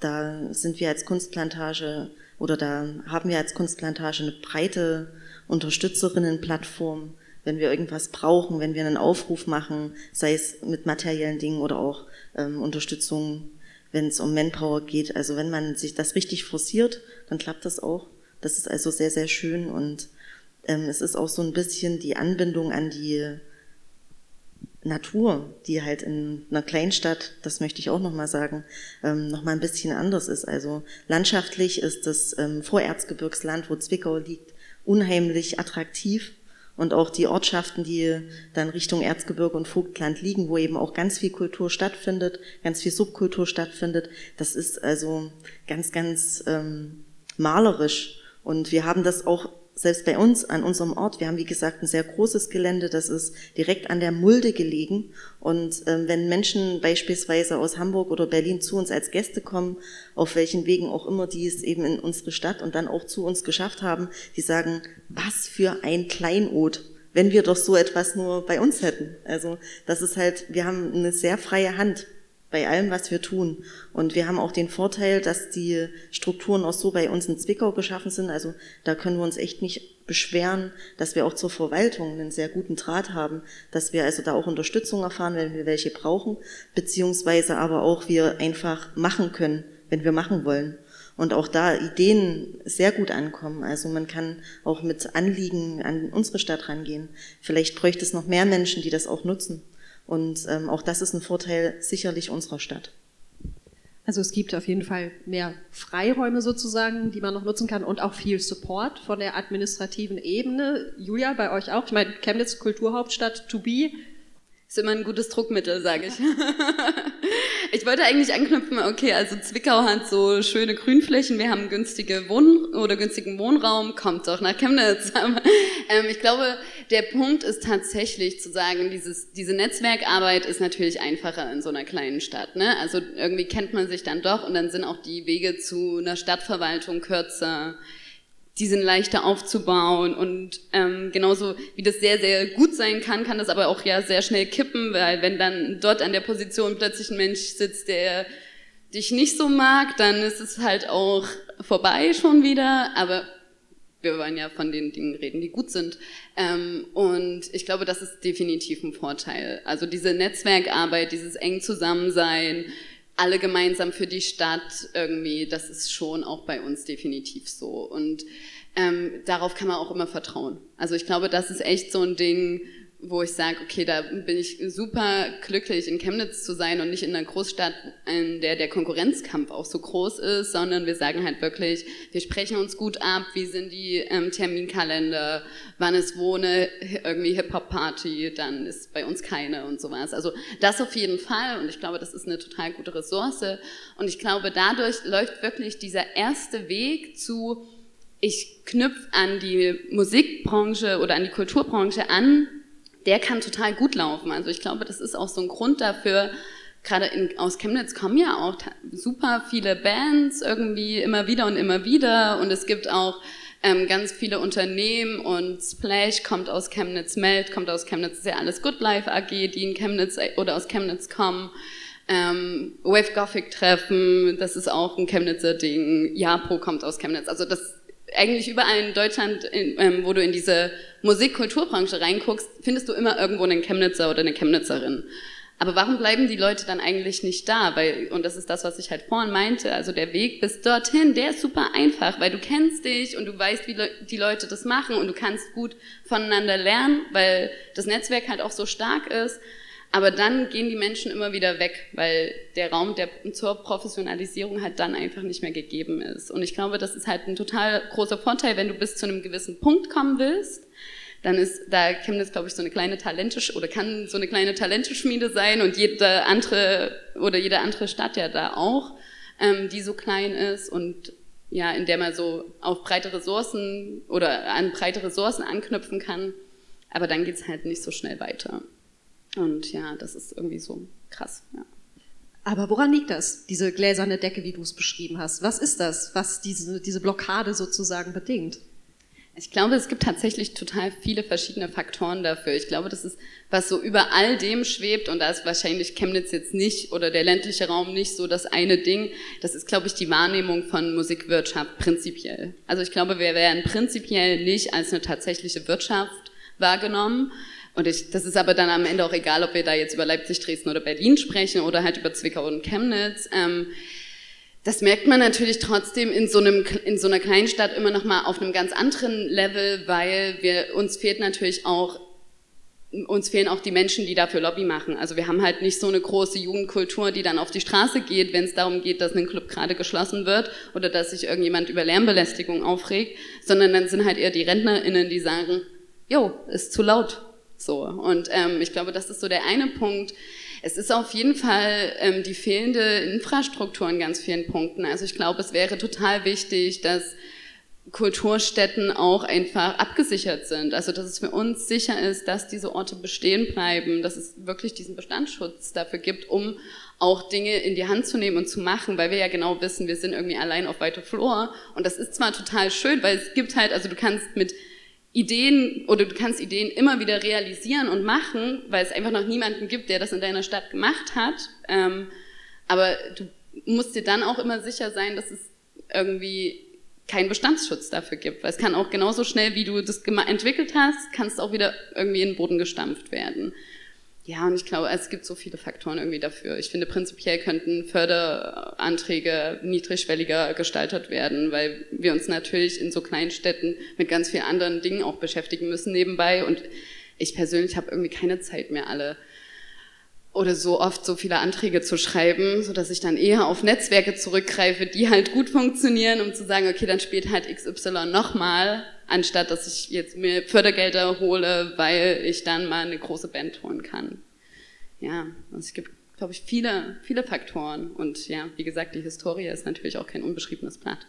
Da sind wir als Kunstplantage oder da haben wir als Kunstplantage eine breite Unterstützerinnenplattform, wenn wir irgendwas brauchen, wenn wir einen Aufruf machen, sei es mit materiellen Dingen oder auch ähm, Unterstützung, wenn es um Manpower geht. Also wenn man sich das richtig forciert, dann klappt das auch. Das ist also sehr, sehr schön und ähm, es ist auch so ein bisschen die Anbindung an die Natur, die halt in einer Kleinstadt, das möchte ich auch nochmal sagen, ähm, nochmal ein bisschen anders ist. Also landschaftlich ist das ähm, Vorerzgebirgsland, wo Zwickau liegt, unheimlich attraktiv und auch die Ortschaften, die dann Richtung Erzgebirge und Vogtland liegen, wo eben auch ganz viel Kultur stattfindet, ganz viel Subkultur stattfindet. Das ist also ganz, ganz ähm, malerisch. Und wir haben das auch selbst bei uns an unserem Ort, wir haben wie gesagt ein sehr großes Gelände, das ist direkt an der Mulde gelegen. Und ähm, wenn Menschen beispielsweise aus Hamburg oder Berlin zu uns als Gäste kommen, auf welchen Wegen auch immer die es eben in unsere Stadt und dann auch zu uns geschafft haben, die sagen, was für ein Kleinod, wenn wir doch so etwas nur bei uns hätten. Also das ist halt, wir haben eine sehr freie Hand bei allem, was wir tun. Und wir haben auch den Vorteil, dass die Strukturen auch so bei uns in Zwickau geschaffen sind. Also da können wir uns echt nicht beschweren, dass wir auch zur Verwaltung einen sehr guten Draht haben, dass wir also da auch Unterstützung erfahren, wenn wir welche brauchen, beziehungsweise aber auch wir einfach machen können, wenn wir machen wollen. und auch da Ideen sehr gut ankommen. Also man kann auch mit Anliegen an unsere Stadt rangehen. Vielleicht bräuchte es noch mehr Menschen, die das auch nutzen. Und ähm, auch das ist ein Vorteil sicherlich unserer Stadt. Also es gibt auf jeden Fall mehr Freiräume sozusagen, die man noch nutzen kann und auch viel Support von der administrativen Ebene. Julia, bei euch auch. Ich meine, Chemnitz Kulturhauptstadt to be ist immer ein gutes Druckmittel, sage ich. <laughs> ich wollte eigentlich anknüpfen, okay, also Zwickau hat so schöne Grünflächen, wir haben günstige Wohn- oder günstigen Wohnraum, kommt doch nach Chemnitz. <laughs> Ähm, ich glaube, der Punkt ist tatsächlich zu sagen, dieses, diese Netzwerkarbeit ist natürlich einfacher in so einer kleinen Stadt. Ne? Also irgendwie kennt man sich dann doch und dann sind auch die Wege zu einer Stadtverwaltung kürzer die sind leichter aufzubauen und ähm, genauso wie das sehr, sehr gut sein kann, kann das aber auch ja sehr schnell kippen, weil wenn dann dort an der Position plötzlich ein Mensch sitzt, der dich nicht so mag, dann ist es halt auch vorbei schon wieder, aber wir wollen ja von den Dingen reden, die gut sind. Ähm, und ich glaube, das ist definitiv ein Vorteil. Also diese Netzwerkarbeit, dieses eng Zusammensein, alle gemeinsam für die Stadt irgendwie, das ist schon auch bei uns definitiv so. Und ähm, darauf kann man auch immer vertrauen. Also ich glaube, das ist echt so ein Ding, wo ich sage, okay, da bin ich super glücklich, in Chemnitz zu sein und nicht in einer Großstadt, in der der Konkurrenzkampf auch so groß ist, sondern wir sagen halt wirklich, wir sprechen uns gut ab, wie sind die ähm, Terminkalender, wann ist wo eine irgendwie Hip-Hop-Party, dann ist bei uns keine und sowas. Also das auf jeden Fall und ich glaube, das ist eine total gute Ressource und ich glaube, dadurch läuft wirklich dieser erste Weg zu, ich knüpfe an die Musikbranche oder an die Kulturbranche an, der kann total gut laufen. Also ich glaube, das ist auch so ein Grund dafür, gerade in, aus Chemnitz kommen ja auch super viele Bands irgendwie immer wieder und immer wieder und es gibt auch ähm, ganz viele Unternehmen und Splash kommt aus Chemnitz, Meld kommt aus Chemnitz, ist ja alles Good Life AG, die in Chemnitz äh, oder aus Chemnitz kommen. Ähm, Wave Gothic Treffen, das ist auch ein Chemnitzer Ding. Japo kommt aus Chemnitz. Also das eigentlich überall in Deutschland, in, ähm, wo du in diese Musik-Kulturbranche reinguckst, findest du immer irgendwo einen Chemnitzer oder eine Chemnitzerin. Aber warum bleiben die Leute dann eigentlich nicht da? Weil, und das ist das, was ich halt vorhin meinte, also der Weg bis dorthin, der ist super einfach, weil du kennst dich und du weißt, wie Le die Leute das machen und du kannst gut voneinander lernen, weil das Netzwerk halt auch so stark ist. Aber dann gehen die Menschen immer wieder weg, weil der Raum der, zur Professionalisierung halt dann einfach nicht mehr gegeben ist. Und ich glaube, das ist halt ein total großer Vorteil, wenn du bis zu einem gewissen Punkt kommen willst. Dann ist da Chemnitz, glaube ich, so eine kleine Talente oder kann so eine kleine Talenteschmiede sein und jede andere oder jede andere Stadt ja da auch, ähm, die so klein ist und ja, in der man so auf breite Ressourcen oder an breite Ressourcen anknüpfen kann. Aber dann geht's halt nicht so schnell weiter. Und ja, das ist irgendwie so krass. Ja. Aber woran liegt das, diese gläserne Decke, wie du es beschrieben hast? Was ist das, was diese, diese Blockade sozusagen bedingt? Ich glaube, es gibt tatsächlich total viele verschiedene Faktoren dafür. Ich glaube, das ist, was so über all dem schwebt, und da ist wahrscheinlich Chemnitz jetzt nicht oder der ländliche Raum nicht so das eine Ding. Das ist, glaube ich, die Wahrnehmung von Musikwirtschaft prinzipiell. Also ich glaube, wir werden prinzipiell nicht als eine tatsächliche Wirtschaft wahrgenommen. Und ich, das ist aber dann am Ende auch egal, ob wir da jetzt über Leipzig, Dresden oder Berlin sprechen oder halt über Zwickau und Chemnitz. Ähm, das merkt man natürlich trotzdem in so einem in so einer Kleinstadt immer noch mal auf einem ganz anderen Level, weil wir uns fehlt natürlich auch uns fehlen auch die Menschen, die dafür Lobby machen. Also wir haben halt nicht so eine große Jugendkultur, die dann auf die Straße geht, wenn es darum geht, dass ein Club gerade geschlossen wird oder dass sich irgendjemand über Lärmbelästigung aufregt, sondern dann sind halt eher die RentnerInnen, die sagen, jo, ist zu laut, so, und ähm, ich glaube, das ist so der eine Punkt. Es ist auf jeden Fall ähm, die fehlende Infrastruktur in ganz vielen Punkten. Also ich glaube, es wäre total wichtig, dass Kulturstätten auch einfach abgesichert sind. Also dass es für uns sicher ist, dass diese Orte bestehen bleiben, dass es wirklich diesen Bestandsschutz dafür gibt, um auch Dinge in die Hand zu nehmen und zu machen, weil wir ja genau wissen, wir sind irgendwie allein auf weiter Flur. Und das ist zwar total schön, weil es gibt halt, also du kannst mit Ideen oder du kannst Ideen immer wieder realisieren und machen, weil es einfach noch niemanden gibt, der das in deiner Stadt gemacht hat. Ähm, aber du musst dir dann auch immer sicher sein, dass es irgendwie keinen Bestandsschutz dafür gibt. Weil es kann auch genauso schnell, wie du das entwickelt hast, kannst auch wieder irgendwie in den Boden gestampft werden. Ja, und ich glaube, es gibt so viele Faktoren irgendwie dafür. Ich finde, prinzipiell könnten Förderanträge niedrigschwelliger gestaltet werden, weil wir uns natürlich in so kleinen Städten mit ganz vielen anderen Dingen auch beschäftigen müssen nebenbei. Und ich persönlich habe irgendwie keine Zeit mehr, alle oder so oft so viele Anträge zu schreiben, so dass ich dann eher auf Netzwerke zurückgreife, die halt gut funktionieren, um zu sagen, okay, dann spielt halt XY nochmal, anstatt dass ich jetzt mir Fördergelder hole, weil ich dann mal eine große Band holen kann. Ja, also es gibt, glaube ich, viele, viele Faktoren und ja, wie gesagt, die Historie ist natürlich auch kein unbeschriebenes Blatt.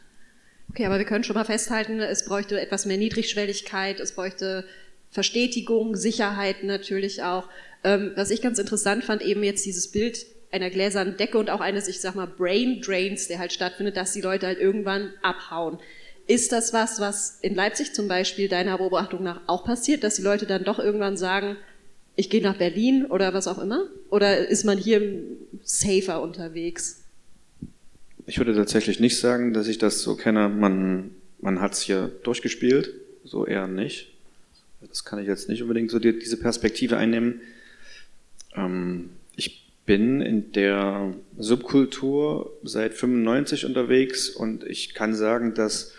Okay, aber wir können schon mal festhalten, es bräuchte etwas mehr Niedrigschwelligkeit, es bräuchte Verstetigung, Sicherheit natürlich auch. Ähm, was ich ganz interessant fand, eben jetzt dieses Bild einer gläsernen Decke und auch eines, ich sag mal, Brain Drains, der halt stattfindet, dass die Leute halt irgendwann abhauen. Ist das was, was in Leipzig zum Beispiel deiner Beobachtung nach auch passiert, dass die Leute dann doch irgendwann sagen, ich gehe nach Berlin oder was auch immer? Oder ist man hier safer unterwegs? Ich würde tatsächlich nicht sagen, dass ich das so kenne. Man, man hat es hier durchgespielt, so eher nicht. Das kann ich jetzt nicht unbedingt so die, diese Perspektive einnehmen. Ähm, ich bin in der Subkultur seit 95 unterwegs und ich kann sagen, dass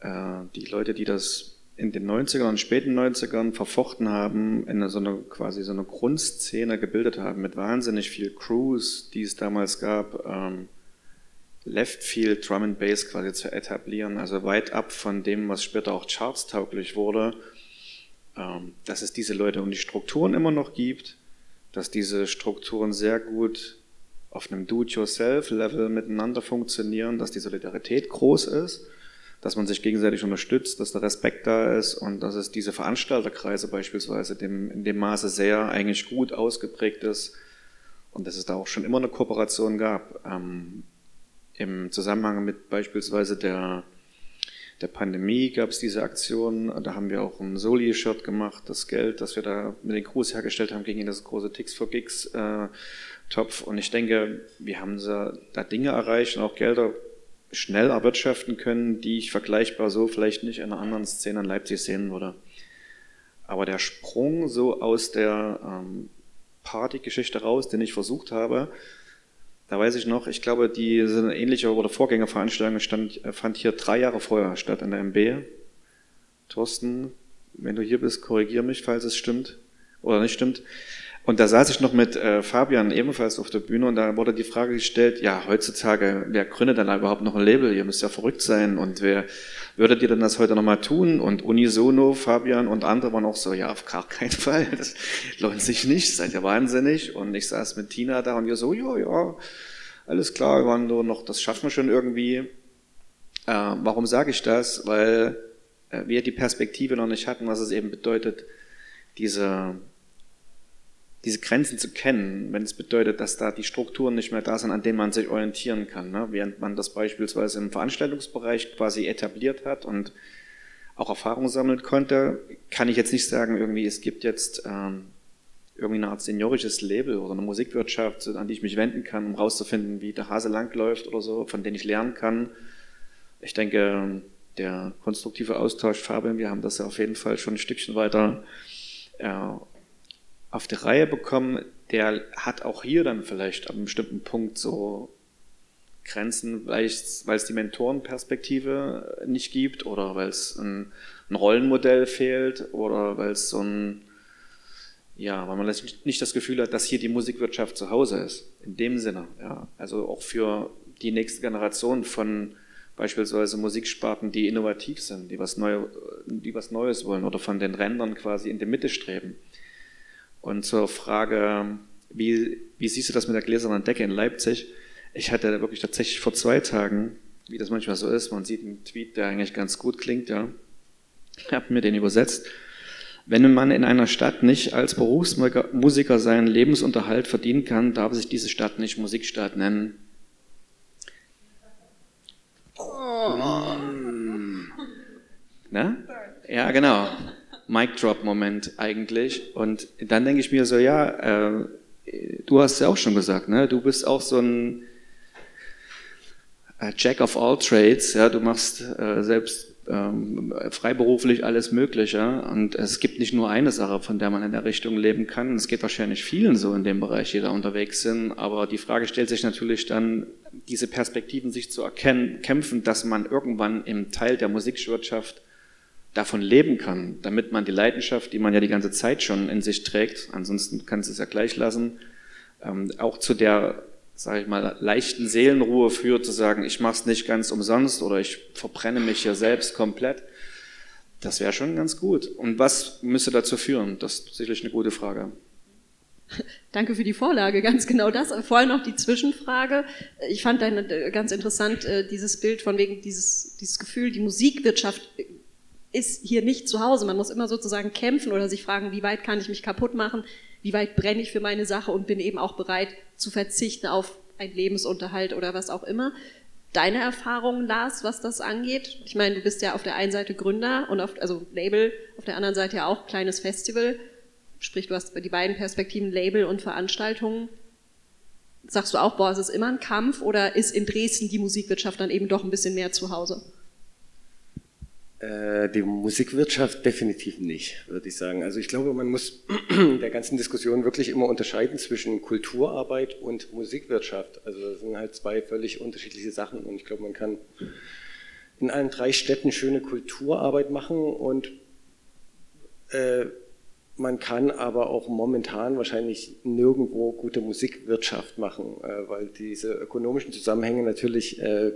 äh, die Leute, die das in den 90ern und späten 90ern verfochten haben, in so eine, quasi so eine Grundszene gebildet haben mit wahnsinnig viel Crews, die es damals gab, ähm, Left Field Drum and Bass quasi zu etablieren, also weit ab von dem, was später auch chartstauglich wurde, ähm, dass es diese Leute und die Strukturen immer noch gibt, dass diese Strukturen sehr gut auf einem Do-it-yourself-Level miteinander funktionieren, dass die Solidarität groß ist, dass man sich gegenseitig unterstützt, dass der Respekt da ist und dass es diese Veranstalterkreise beispielsweise dem, in dem Maße sehr eigentlich gut ausgeprägt ist und dass es da auch schon immer eine Kooperation gab. Ähm, Im Zusammenhang mit beispielsweise der der Pandemie gab es diese Aktion, da haben wir auch ein Soli-Shirt gemacht, das Geld, das wir da mit den Crews hergestellt haben, ging in das große Ticks for Gigs äh, Topf und ich denke, wir haben da Dinge erreicht und auch Gelder schnell erwirtschaften können, die ich vergleichbar so vielleicht nicht in einer anderen Szene in Leipzig sehen würde. Aber der Sprung so aus der ähm, Partygeschichte raus, den ich versucht habe, da weiß ich noch, ich glaube, die so eine ähnliche oder Vorgängerveranstaltung stand, fand hier drei Jahre vorher statt in der MB. Thorsten, wenn du hier bist, korrigier mich, falls es stimmt oder nicht stimmt. Und da saß ich noch mit äh, Fabian ebenfalls auf der Bühne und da wurde die Frage gestellt, ja, heutzutage, wer gründet dann überhaupt noch ein Label? Ihr müsst ja verrückt sein und wer würdet ihr denn das heute nochmal tun? Und unisono, Fabian und andere waren auch so, ja, auf gar keinen Fall, das lohnt sich nicht, seid ihr wahnsinnig. Und ich saß mit Tina da und wir so, ja, ja, alles klar, wir waren nur noch, das schaffen wir schon irgendwie. Äh, warum sage ich das? Weil äh, wir die Perspektive noch nicht hatten, was es eben bedeutet, diese, diese Grenzen zu kennen, wenn es bedeutet, dass da die Strukturen nicht mehr da sind, an denen man sich orientieren kann. Ne? Während man das beispielsweise im Veranstaltungsbereich quasi etabliert hat und auch Erfahrung sammeln konnte, kann ich jetzt nicht sagen, irgendwie, es gibt jetzt ähm, irgendwie eine Art seniorisches Label oder eine Musikwirtschaft, an die ich mich wenden kann, um rauszufinden, wie der Hase langläuft oder so, von denen ich lernen kann. Ich denke, der konstruktive Austausch, Fabian, wir haben das ja auf jeden Fall schon ein Stückchen weiter äh, auf die Reihe bekommen. Der hat auch hier dann vielleicht an einem bestimmten Punkt so Grenzen, weil es die Mentorenperspektive nicht gibt oder weil es ein, ein Rollenmodell fehlt oder weil es so ein ja, weil man nicht das Gefühl hat, dass hier die Musikwirtschaft zu Hause ist. In dem Sinne, ja. Also auch für die nächste Generation von beispielsweise Musiksparten, die innovativ sind, die was, Neu die was Neues wollen oder von den Rändern quasi in die Mitte streben. Und zur Frage, wie, wie siehst du das mit der gläsernen Decke in Leipzig? Ich hatte wirklich tatsächlich vor zwei Tagen, wie das manchmal so ist, man sieht einen Tweet, der eigentlich ganz gut klingt, ja. Ich habe mir den übersetzt wenn man in einer Stadt nicht als Berufsmusiker seinen Lebensunterhalt verdienen kann, darf sich diese Stadt nicht Musikstadt nennen. Oh. Ne? Ja, genau. Mic Drop Moment eigentlich. Und dann denke ich mir so, ja, äh, du hast ja auch schon gesagt, ne? Du bist auch so ein äh, Jack of all Trades. Ja, du machst äh, selbst ähm, freiberuflich alles Mögliche. Und es gibt nicht nur eine Sache, von der man in der Richtung leben kann. Es geht wahrscheinlich vielen so in dem Bereich, die da unterwegs sind. Aber die Frage stellt sich natürlich dann, diese Perspektiven sich zu erkennen, kämpfen, dass man irgendwann im Teil der Musikwirtschaft davon leben kann, damit man die Leidenschaft, die man ja die ganze Zeit schon in sich trägt, ansonsten kannst du es ja gleich lassen, ähm, auch zu der sage ich mal, leichten Seelenruhe führt, zu sagen, ich mache es nicht ganz umsonst oder ich verbrenne mich hier selbst komplett. Das wäre schon ganz gut. Und was müsste dazu führen? Das ist sicherlich eine gute Frage. Danke für die Vorlage, ganz genau das. Vorher noch die Zwischenfrage. Ich fand deine äh, ganz interessant, äh, dieses Bild von wegen dieses, dieses Gefühl, die Musikwirtschaft ist hier nicht zu Hause. Man muss immer sozusagen kämpfen oder sich fragen, wie weit kann ich mich kaputt machen? wie weit brenne ich für meine Sache und bin eben auch bereit zu verzichten auf einen Lebensunterhalt oder was auch immer. Deine Erfahrungen, Lars, was das angeht? Ich meine, du bist ja auf der einen Seite Gründer und auf, also Label, auf der anderen Seite ja auch kleines Festival. Sprich, du hast die beiden Perspektiven Label und Veranstaltungen. Sagst du auch, boah, es ist immer ein Kampf oder ist in Dresden die Musikwirtschaft dann eben doch ein bisschen mehr zu Hause? Äh, die Musikwirtschaft definitiv nicht, würde ich sagen. Also ich glaube, man muss <clears throat> der ganzen Diskussion wirklich immer unterscheiden zwischen Kulturarbeit und Musikwirtschaft. Also das sind halt zwei völlig unterschiedliche Sachen und ich glaube, man kann in allen drei Städten schöne Kulturarbeit machen und äh, man kann aber auch momentan wahrscheinlich nirgendwo gute Musikwirtschaft machen, äh, weil diese ökonomischen Zusammenhänge natürlich äh,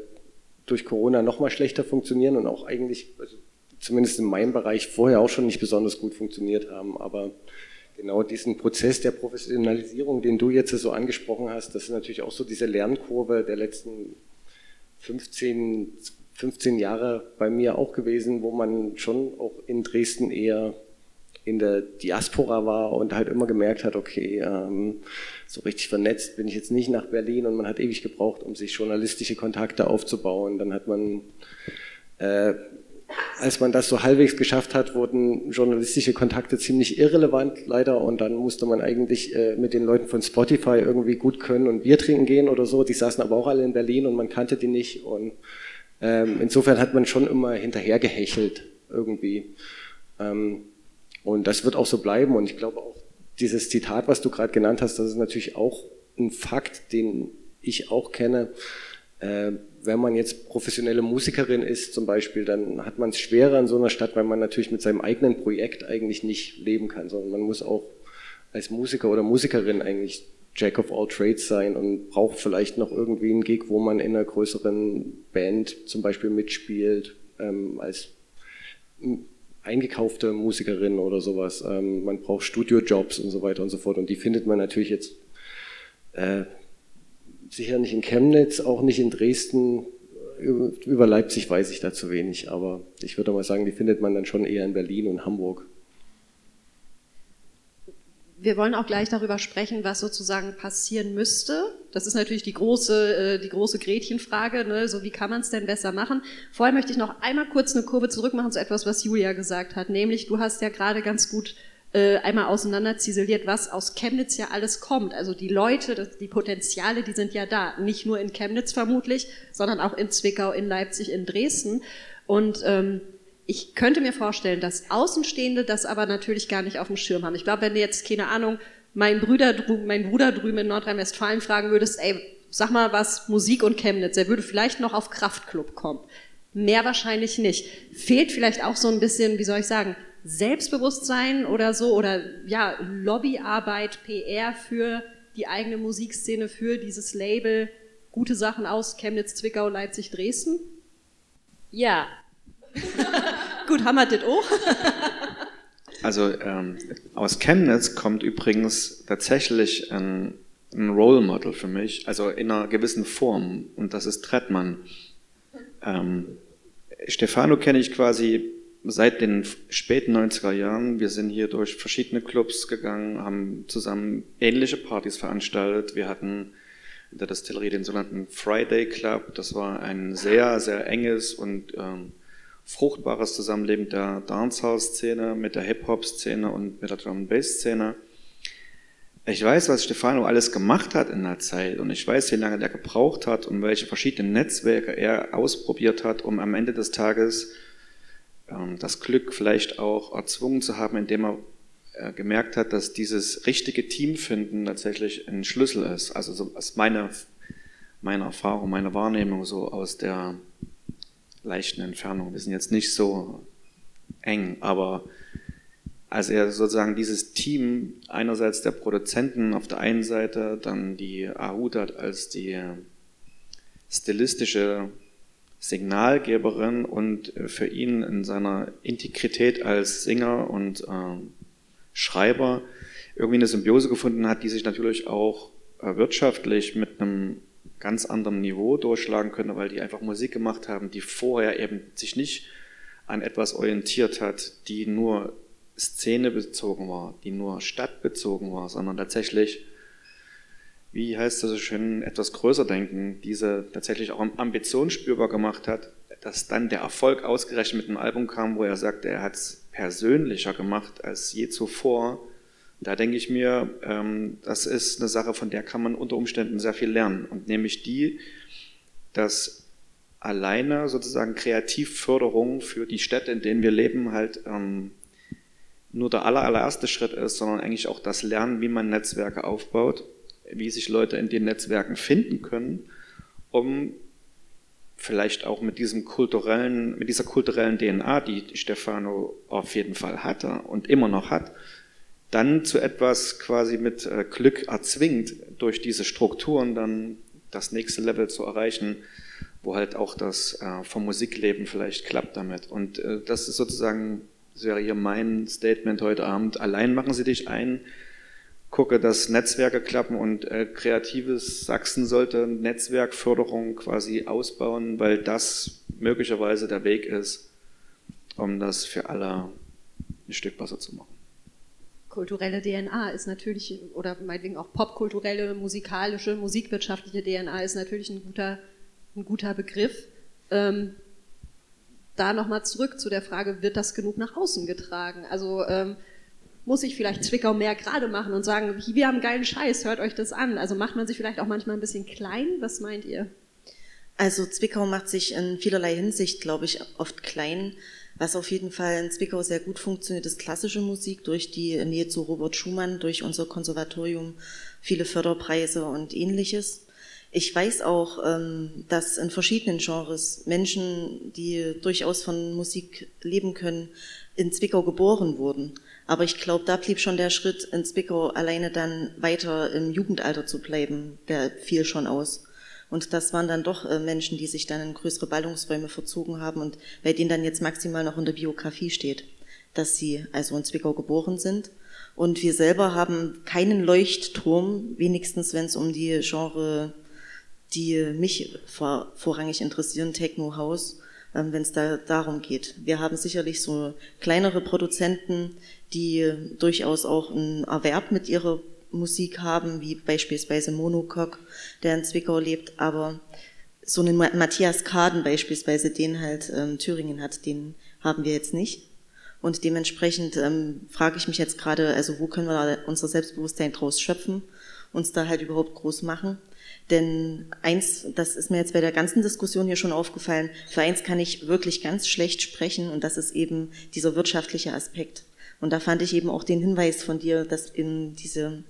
durch Corona noch mal schlechter funktionieren und auch eigentlich, also zumindest in meinem Bereich, vorher auch schon nicht besonders gut funktioniert haben. Aber genau diesen Prozess der Professionalisierung, den du jetzt so angesprochen hast, das ist natürlich auch so diese Lernkurve der letzten 15, 15 Jahre bei mir auch gewesen, wo man schon auch in Dresden eher in der Diaspora war und halt immer gemerkt hat, okay, ähm, so richtig vernetzt bin ich jetzt nicht nach Berlin und man hat ewig gebraucht, um sich journalistische Kontakte aufzubauen. Dann hat man, äh, als man das so halbwegs geschafft hat, wurden journalistische Kontakte ziemlich irrelevant leider und dann musste man eigentlich äh, mit den Leuten von Spotify irgendwie gut können und Bier trinken gehen oder so. Die saßen aber auch alle in Berlin und man kannte die nicht und ähm, insofern hat man schon immer hinterhergehechelt irgendwie. Ähm, und das wird auch so bleiben. Und ich glaube auch, dieses Zitat, was du gerade genannt hast, das ist natürlich auch ein Fakt, den ich auch kenne. Äh, wenn man jetzt professionelle Musikerin ist zum Beispiel, dann hat man es schwerer in so einer Stadt, weil man natürlich mit seinem eigenen Projekt eigentlich nicht leben kann, sondern man muss auch als Musiker oder Musikerin eigentlich Jack of all Trades sein und braucht vielleicht noch irgendwie einen Gig, wo man in einer größeren Band zum Beispiel mitspielt, ähm, als eingekaufte Musikerin oder sowas. Ähm, man braucht Studiojobs und so weiter und so fort. Und die findet man natürlich jetzt äh, sicher nicht in Chemnitz, auch nicht in Dresden. Über Leipzig weiß ich da zu wenig, aber ich würde mal sagen, die findet man dann schon eher in Berlin und Hamburg wir wollen auch gleich darüber sprechen, was sozusagen passieren müsste. Das ist natürlich die große, äh, die große Gretchenfrage, ne? so wie kann man es denn besser machen. Vorher möchte ich noch einmal kurz eine Kurve zurück machen zu etwas, was Julia gesagt hat, nämlich du hast ja gerade ganz gut äh, einmal auseinander ziseliert, was aus Chemnitz ja alles kommt. Also die Leute, die Potenziale, die sind ja da. Nicht nur in Chemnitz vermutlich, sondern auch in Zwickau, in Leipzig, in Dresden. Und ähm, ich könnte mir vorstellen, dass Außenstehende das aber natürlich gar nicht auf dem Schirm haben. Ich glaube, wenn jetzt, keine Ahnung, mein Bruder, mein Bruder drüben in Nordrhein-Westfalen fragen würdest, ey, sag mal was, Musik und Chemnitz, er würde vielleicht noch auf Kraftclub kommen. Mehr wahrscheinlich nicht. Fehlt vielleicht auch so ein bisschen, wie soll ich sagen, Selbstbewusstsein oder so, oder ja, Lobbyarbeit, PR für die eigene Musikszene, für dieses Label, gute Sachen aus Chemnitz, Zwickau, Leipzig, Dresden? Ja, <laughs> Gut, wir das auch? Also ähm, aus Chemnitz kommt übrigens tatsächlich ein, ein Role Model für mich, also in einer gewissen Form, und das ist Trettmann. Ähm, Stefano kenne ich quasi seit den späten 90er Jahren. Wir sind hier durch verschiedene Clubs gegangen, haben zusammen ähnliche Partys veranstaltet. Wir hatten in der Distillerie den sogenannten Friday Club. Das war ein sehr, sehr enges und ähm, fruchtbares Zusammenleben der Dancehall-Szene mit der Hip-Hop-Szene und mit der Drum-Bass-Szene. Ich weiß, was Stefano alles gemacht hat in der Zeit und ich weiß, wie lange der gebraucht hat und welche verschiedenen Netzwerke er ausprobiert hat, um am Ende des Tages ähm, das Glück vielleicht auch erzwungen zu haben, indem er äh, gemerkt hat, dass dieses richtige Teamfinden tatsächlich ein Schlüssel ist. Also so aus meiner, meiner Erfahrung, meiner Wahrnehmung so aus der leichten Entfernung. Wir sind jetzt nicht so eng, aber als er sozusagen dieses Team einerseits der Produzenten auf der einen Seite, dann die Ahudat als die stilistische Signalgeberin und für ihn in seiner Integrität als Singer und äh, Schreiber irgendwie eine Symbiose gefunden hat, die sich natürlich auch äh, wirtschaftlich mit einem ganz anderen Niveau durchschlagen könnte, weil die einfach Musik gemacht haben, die vorher eben sich nicht an etwas orientiert hat, die nur Szene bezogen war, die nur stadtbezogen war, sondern tatsächlich, wie heißt das so schön, etwas größer denken, diese tatsächlich auch Ambition spürbar gemacht hat, dass dann der Erfolg ausgerechnet mit einem Album kam, wo er sagte, er hat es persönlicher gemacht als je zuvor. Da denke ich mir, ähm, das ist eine Sache, von der kann man unter Umständen sehr viel lernen. Und nämlich die, dass alleine sozusagen Kreativförderung für die Städte, in denen wir leben, halt ähm, nur der aller, allererste Schritt ist, sondern eigentlich auch das Lernen, wie man Netzwerke aufbaut, wie sich Leute in den Netzwerken finden können, um vielleicht auch mit diesem kulturellen, mit dieser kulturellen DNA, die Stefano auf jeden Fall hatte und immer noch hat, dann zu etwas quasi mit äh, Glück erzwingt, durch diese Strukturen dann das nächste Level zu erreichen, wo halt auch das äh, vom Musikleben vielleicht klappt damit. Und äh, das ist sozusagen das wäre hier mein Statement heute Abend. Allein machen Sie dich ein, gucke, dass Netzwerke klappen und kreatives Sachsen sollte Netzwerkförderung quasi ausbauen, weil das möglicherweise der Weg ist, um das für alle ein Stück besser zu machen. Kulturelle DNA ist natürlich, oder meinetwegen auch popkulturelle, musikalische, musikwirtschaftliche DNA ist natürlich ein guter, ein guter Begriff. Ähm, da nochmal zurück zu der Frage, wird das genug nach außen getragen? Also ähm, muss ich vielleicht Zwickau mehr gerade machen und sagen, wir haben geilen Scheiß, hört euch das an. Also macht man sich vielleicht auch manchmal ein bisschen klein? Was meint ihr? Also Zwickau macht sich in vielerlei Hinsicht, glaube ich, oft klein. Was auf jeden Fall in Zwickau sehr gut funktioniert, ist klassische Musik durch die Nähe zu Robert Schumann, durch unser Konservatorium, viele Förderpreise und ähnliches. Ich weiß auch, ähm, dass in verschiedenen Genres Menschen, die durchaus von Musik leben können, in Zwickau geboren wurden. Aber ich glaube, da blieb schon der Schritt, in Zwickau alleine dann weiter im Jugendalter zu bleiben, der fiel schon aus. Und das waren dann doch äh, Menschen, die sich dann in größere Ballungsräume verzogen haben und bei denen dann jetzt maximal noch in der Biografie steht, dass sie also in Zwickau geboren sind. Und wir selber haben keinen Leuchtturm, wenigstens wenn es um die Genre die mich vor, vorrangig interessieren, Techno House, ähm, wenn es da darum geht. Wir haben sicherlich so kleinere Produzenten, die durchaus auch einen Erwerb mit ihrer Musik haben, wie beispielsweise Monocoque, der in Zwickau lebt, aber so einen Matthias Kaden beispielsweise, den halt ähm, Thüringen hat, den haben wir jetzt nicht. Und dementsprechend ähm, frage ich mich jetzt gerade, also wo können wir da unser Selbstbewusstsein draus schöpfen, uns da halt überhaupt groß machen. Denn eins, das ist mir jetzt bei der ganzen Diskussion hier schon aufgefallen, für eins kann ich wirklich ganz schlecht sprechen und das ist eben dieser wirtschaftliche Aspekt. Und da fand ich eben auch den Hinweis von dir, dass in diese,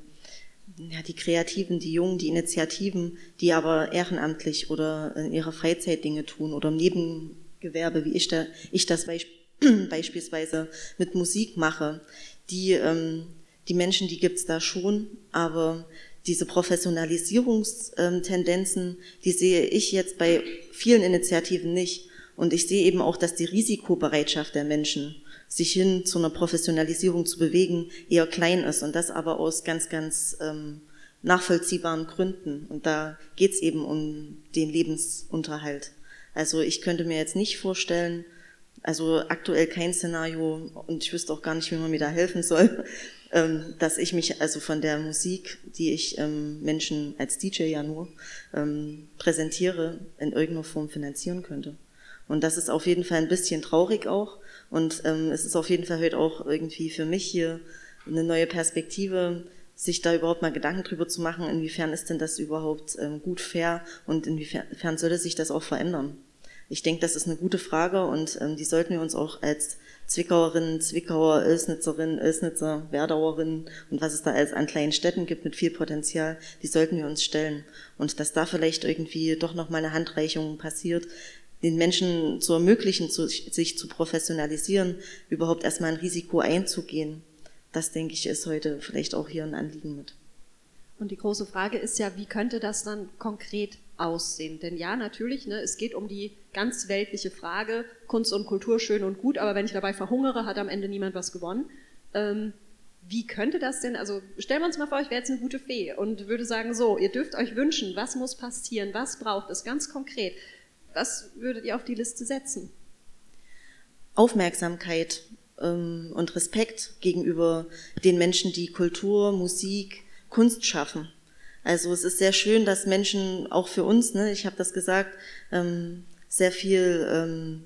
ja, die Kreativen, die Jungen, die Initiativen, die aber ehrenamtlich oder in ihrer Freizeit Dinge tun oder im Nebengewerbe, wie ich, da, ich das beisp <clears throat> beispielsweise mit Musik mache, die, ähm, die Menschen, die gibt's da schon, aber diese Professionalisierungstendenzen, die sehe ich jetzt bei vielen Initiativen nicht. Und ich sehe eben auch, dass die Risikobereitschaft der Menschen, sich hin zu einer Professionalisierung zu bewegen, eher klein ist. Und das aber aus ganz, ganz ähm, nachvollziehbaren Gründen. Und da geht es eben um den Lebensunterhalt. Also ich könnte mir jetzt nicht vorstellen, also aktuell kein Szenario und ich wüsste auch gar nicht, wie man mir da helfen soll, <laughs> ähm, dass ich mich also von der Musik, die ich ähm, Menschen als DJ ja nur ähm, präsentiere, in irgendeiner Form finanzieren könnte. Und das ist auf jeden Fall ein bisschen traurig auch. Und ähm, es ist auf jeden Fall heute auch irgendwie für mich hier eine neue Perspektive, sich da überhaupt mal Gedanken drüber zu machen, inwiefern ist denn das überhaupt ähm, gut fair und inwiefern sollte sich das auch verändern. Ich denke, das ist eine gute Frage und ähm, die sollten wir uns auch als Zwickauerinnen, Zwickauer, Oelsnitzerinnen, Oelsnitzer, Werdauerinnen und was es da alles an kleinen Städten gibt mit viel Potenzial, die sollten wir uns stellen. Und dass da vielleicht irgendwie doch nochmal eine Handreichung passiert, den Menschen zu ermöglichen, zu, sich zu professionalisieren, überhaupt erstmal ein Risiko einzugehen. Das, denke ich, ist heute vielleicht auch hier ein Anliegen mit. Und die große Frage ist ja, wie könnte das dann konkret aussehen? Denn ja, natürlich, ne, es geht um die ganz weltliche Frage, Kunst und Kultur schön und gut, aber wenn ich dabei verhungere, hat am Ende niemand was gewonnen. Ähm, wie könnte das denn, also stellen wir uns mal vor, ich wäre jetzt eine gute Fee und würde sagen, so, ihr dürft euch wünschen, was muss passieren, was braucht es ganz konkret. Was würdet ihr auf die Liste setzen? Aufmerksamkeit ähm, und Respekt gegenüber den Menschen, die Kultur, Musik, Kunst schaffen. Also es ist sehr schön, dass Menschen auch für uns, ne, ich habe das gesagt, ähm, sehr viel, ähm,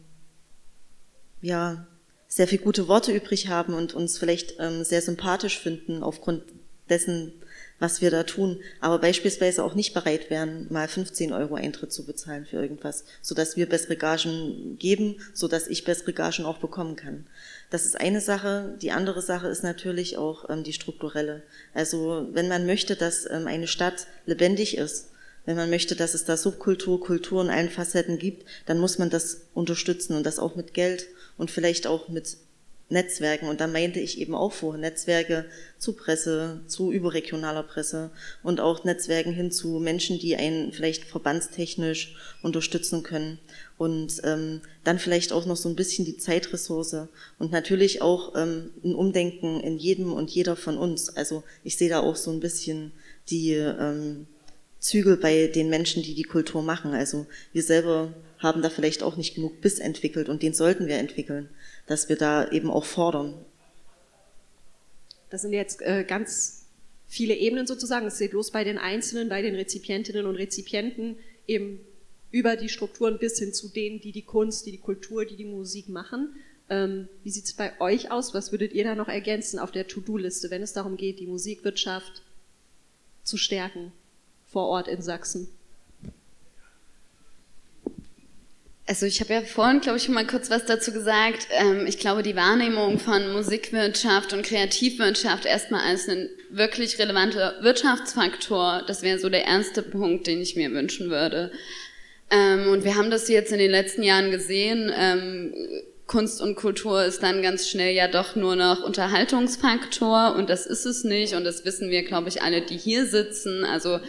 ja, sehr viel gute Worte übrig haben und uns vielleicht ähm, sehr sympathisch finden aufgrund dessen, was wir da tun, aber beispielsweise auch nicht bereit wären, mal 15 Euro Eintritt zu bezahlen für irgendwas, so dass wir bessere Gagen geben, so dass ich bessere Gagen auch bekommen kann. Das ist eine Sache. Die andere Sache ist natürlich auch ähm, die strukturelle. Also wenn man möchte, dass ähm, eine Stadt lebendig ist, wenn man möchte, dass es da Subkultur, Kultur in allen Facetten gibt, dann muss man das unterstützen und das auch mit Geld und vielleicht auch mit Netzwerken. Und da meinte ich eben auch vor, Netzwerke zu Presse, zu überregionaler Presse und auch Netzwerken hin zu Menschen, die einen vielleicht verbandstechnisch unterstützen können. Und ähm, dann vielleicht auch noch so ein bisschen die Zeitressource und natürlich auch ähm, ein Umdenken in jedem und jeder von uns. Also ich sehe da auch so ein bisschen die ähm, Zügel bei den Menschen, die die Kultur machen. Also wir selber haben da vielleicht auch nicht genug Biss entwickelt und den sollten wir entwickeln dass wir da eben auch fordern. Das sind jetzt äh, ganz viele Ebenen sozusagen. Es geht los bei den Einzelnen, bei den Rezipientinnen und Rezipienten, eben über die Strukturen bis hin zu denen, die die Kunst, die die Kultur, die die Musik machen. Ähm, wie sieht es bei euch aus? Was würdet ihr da noch ergänzen auf der To-Do-Liste, wenn es darum geht, die Musikwirtschaft zu stärken vor Ort in Sachsen? Also ich habe ja vorhin, glaube ich, schon mal kurz was dazu gesagt. Ähm, ich glaube, die Wahrnehmung von Musikwirtschaft und Kreativwirtschaft erstmal als ein wirklich relevanter Wirtschaftsfaktor, das wäre so der erste Punkt, den ich mir wünschen würde. Ähm, und wir haben das jetzt in den letzten Jahren gesehen. Ähm, Kunst und Kultur ist dann ganz schnell ja doch nur noch Unterhaltungsfaktor und das ist es nicht und das wissen wir, glaube ich, alle, die hier sitzen. Also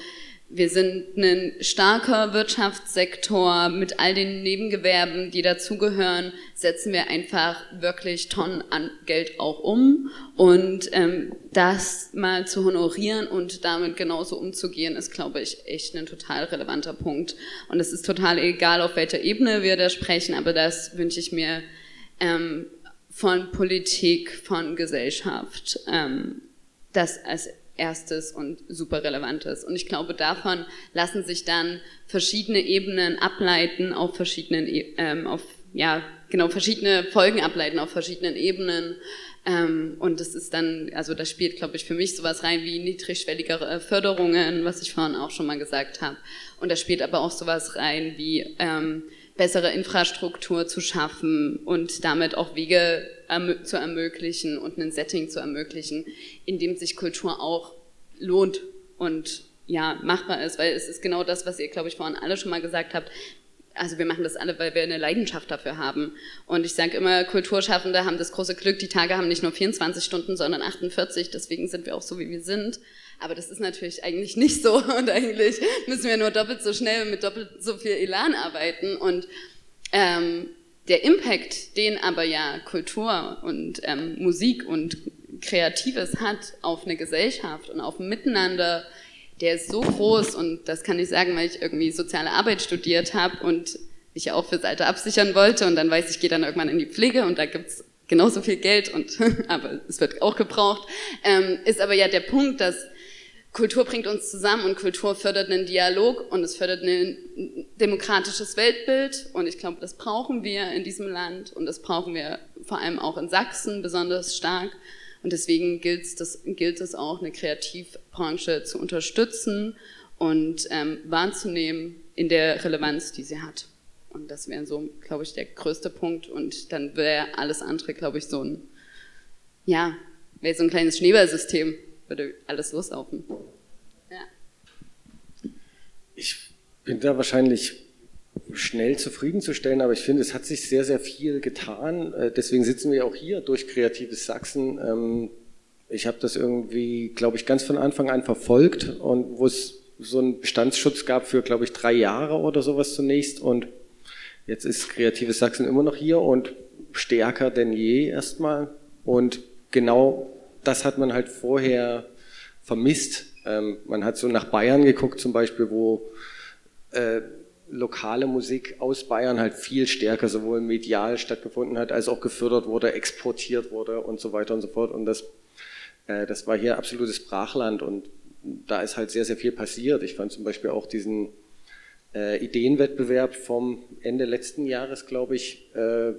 wir sind ein starker Wirtschaftssektor mit all den Nebengewerben, die dazugehören, setzen wir einfach wirklich Tonnen an Geld auch um. Und ähm, das mal zu honorieren und damit genauso umzugehen, ist, glaube ich, echt ein total relevanter Punkt. Und es ist total egal, auf welcher Ebene wir da sprechen, aber das wünsche ich mir ähm, von Politik, von Gesellschaft, ähm, das als erstes und super relevantes. Und ich glaube, davon lassen sich dann verschiedene Ebenen ableiten auf verschiedenen, e, ähm, auf, ja, genau, verschiedene Folgen ableiten auf verschiedenen Ebenen. Ähm, und das ist dann, also da spielt, glaube ich, für mich sowas rein wie niedrigschwelligere Förderungen, was ich vorhin auch schon mal gesagt habe. Und da spielt aber auch sowas rein wie ähm, bessere Infrastruktur zu schaffen und damit auch Wege zu ermöglichen und ein Setting zu ermöglichen, in dem sich Kultur auch lohnt und ja, machbar ist, weil es ist genau das, was ihr, glaube ich, vorhin alle schon mal gesagt habt. Also wir machen das alle, weil wir eine Leidenschaft dafür haben. Und ich sage immer, Kulturschaffende haben das große Glück, die Tage haben nicht nur 24 Stunden, sondern 48. Deswegen sind wir auch so, wie wir sind. Aber das ist natürlich eigentlich nicht so. <laughs> Und eigentlich müssen wir nur doppelt so schnell mit doppelt so viel Elan arbeiten. Und ähm, der Impact, den aber ja Kultur und ähm, Musik und Kreatives hat auf eine Gesellschaft und auf ein Miteinander, der ist so groß und das kann ich sagen, weil ich irgendwie soziale Arbeit studiert habe und mich ja auch fürs Alter absichern wollte und dann weiß ich, ich gehe dann irgendwann in die Pflege und da gibt's genauso viel Geld und <laughs> aber es wird auch gebraucht, ähm, ist aber ja der Punkt, dass Kultur bringt uns zusammen und Kultur fördert einen Dialog und es fördert ein demokratisches Weltbild und ich glaube, das brauchen wir in diesem Land und das brauchen wir vor allem auch in Sachsen besonders stark und deswegen gilt es, gilt es auch, eine Kreativbranche zu unterstützen und ähm, wahrzunehmen in der Relevanz, die sie hat. Und das wäre so, glaube ich, der größte Punkt. Und dann wäre alles andere, glaube ich, so ein, ja, wäre so ein kleines Schneeballsystem, würde alles loslaufen. Ja. Ich bin da wahrscheinlich schnell zufriedenzustellen, aber ich finde, es hat sich sehr, sehr viel getan. Äh, deswegen sitzen wir auch hier durch Kreatives Sachsen. Ähm, ich habe das irgendwie, glaube ich, ganz von Anfang an verfolgt und wo es so einen Bestandsschutz gab für, glaube ich, drei Jahre oder sowas zunächst und jetzt ist Kreatives Sachsen immer noch hier und stärker denn je erstmal und genau das hat man halt vorher vermisst. Ähm, man hat so nach Bayern geguckt zum Beispiel, wo äh, lokale Musik aus Bayern halt viel stärker sowohl medial stattgefunden hat, als auch gefördert wurde, exportiert wurde und so weiter und so fort. Und das, äh, das war hier absolutes Brachland und da ist halt sehr, sehr viel passiert. Ich fand zum Beispiel auch diesen äh, Ideenwettbewerb vom Ende letzten Jahres, glaube ich, äh,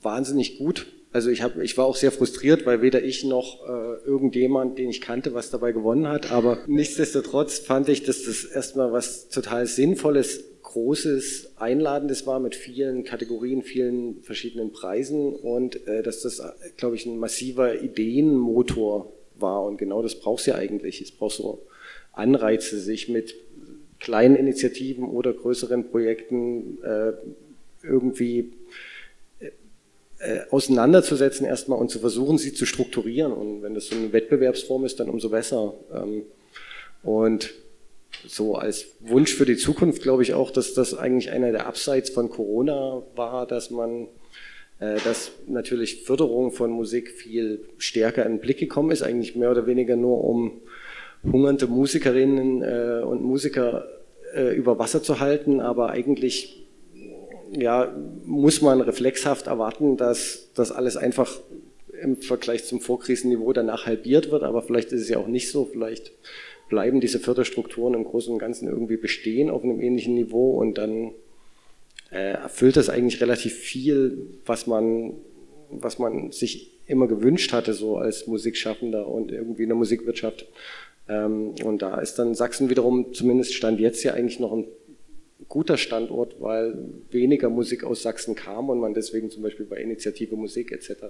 wahnsinnig gut. Also ich, hab, ich war auch sehr frustriert, weil weder ich noch äh, irgendjemand, den ich kannte, was dabei gewonnen hat. Aber nichtsdestotrotz fand ich, dass das erstmal was total Sinnvolles, Großes, Einladendes war mit vielen Kategorien, vielen verschiedenen Preisen und äh, dass das, glaube ich, ein massiver Ideenmotor war. Und genau das braucht es ja eigentlich. Es braucht so Anreize, sich mit kleinen Initiativen oder größeren Projekten äh, irgendwie äh, auseinanderzusetzen erstmal und zu versuchen, sie zu strukturieren. Und wenn das so eine Wettbewerbsform ist, dann umso besser. Ähm, und so als Wunsch für die Zukunft glaube ich auch, dass das eigentlich einer der Abseits von Corona war, dass man, äh, dass natürlich Förderung von Musik viel stärker in den Blick gekommen ist, eigentlich mehr oder weniger nur um hungernde Musikerinnen äh, und Musiker über Wasser zu halten, aber eigentlich ja, muss man reflexhaft erwarten, dass das alles einfach im Vergleich zum Vorkrisenniveau danach halbiert wird, aber vielleicht ist es ja auch nicht so, vielleicht bleiben diese Förderstrukturen im Großen und Ganzen irgendwie bestehen auf einem ähnlichen Niveau. Und dann äh, erfüllt das eigentlich relativ viel, was man, was man sich immer gewünscht hatte, so als Musikschaffender und irgendwie in der Musikwirtschaft. Ähm, und da ist dann Sachsen wiederum, zumindest Stand jetzt ja eigentlich noch ein guter Standort, weil weniger Musik aus Sachsen kam und man deswegen zum Beispiel bei Initiative Musik etc.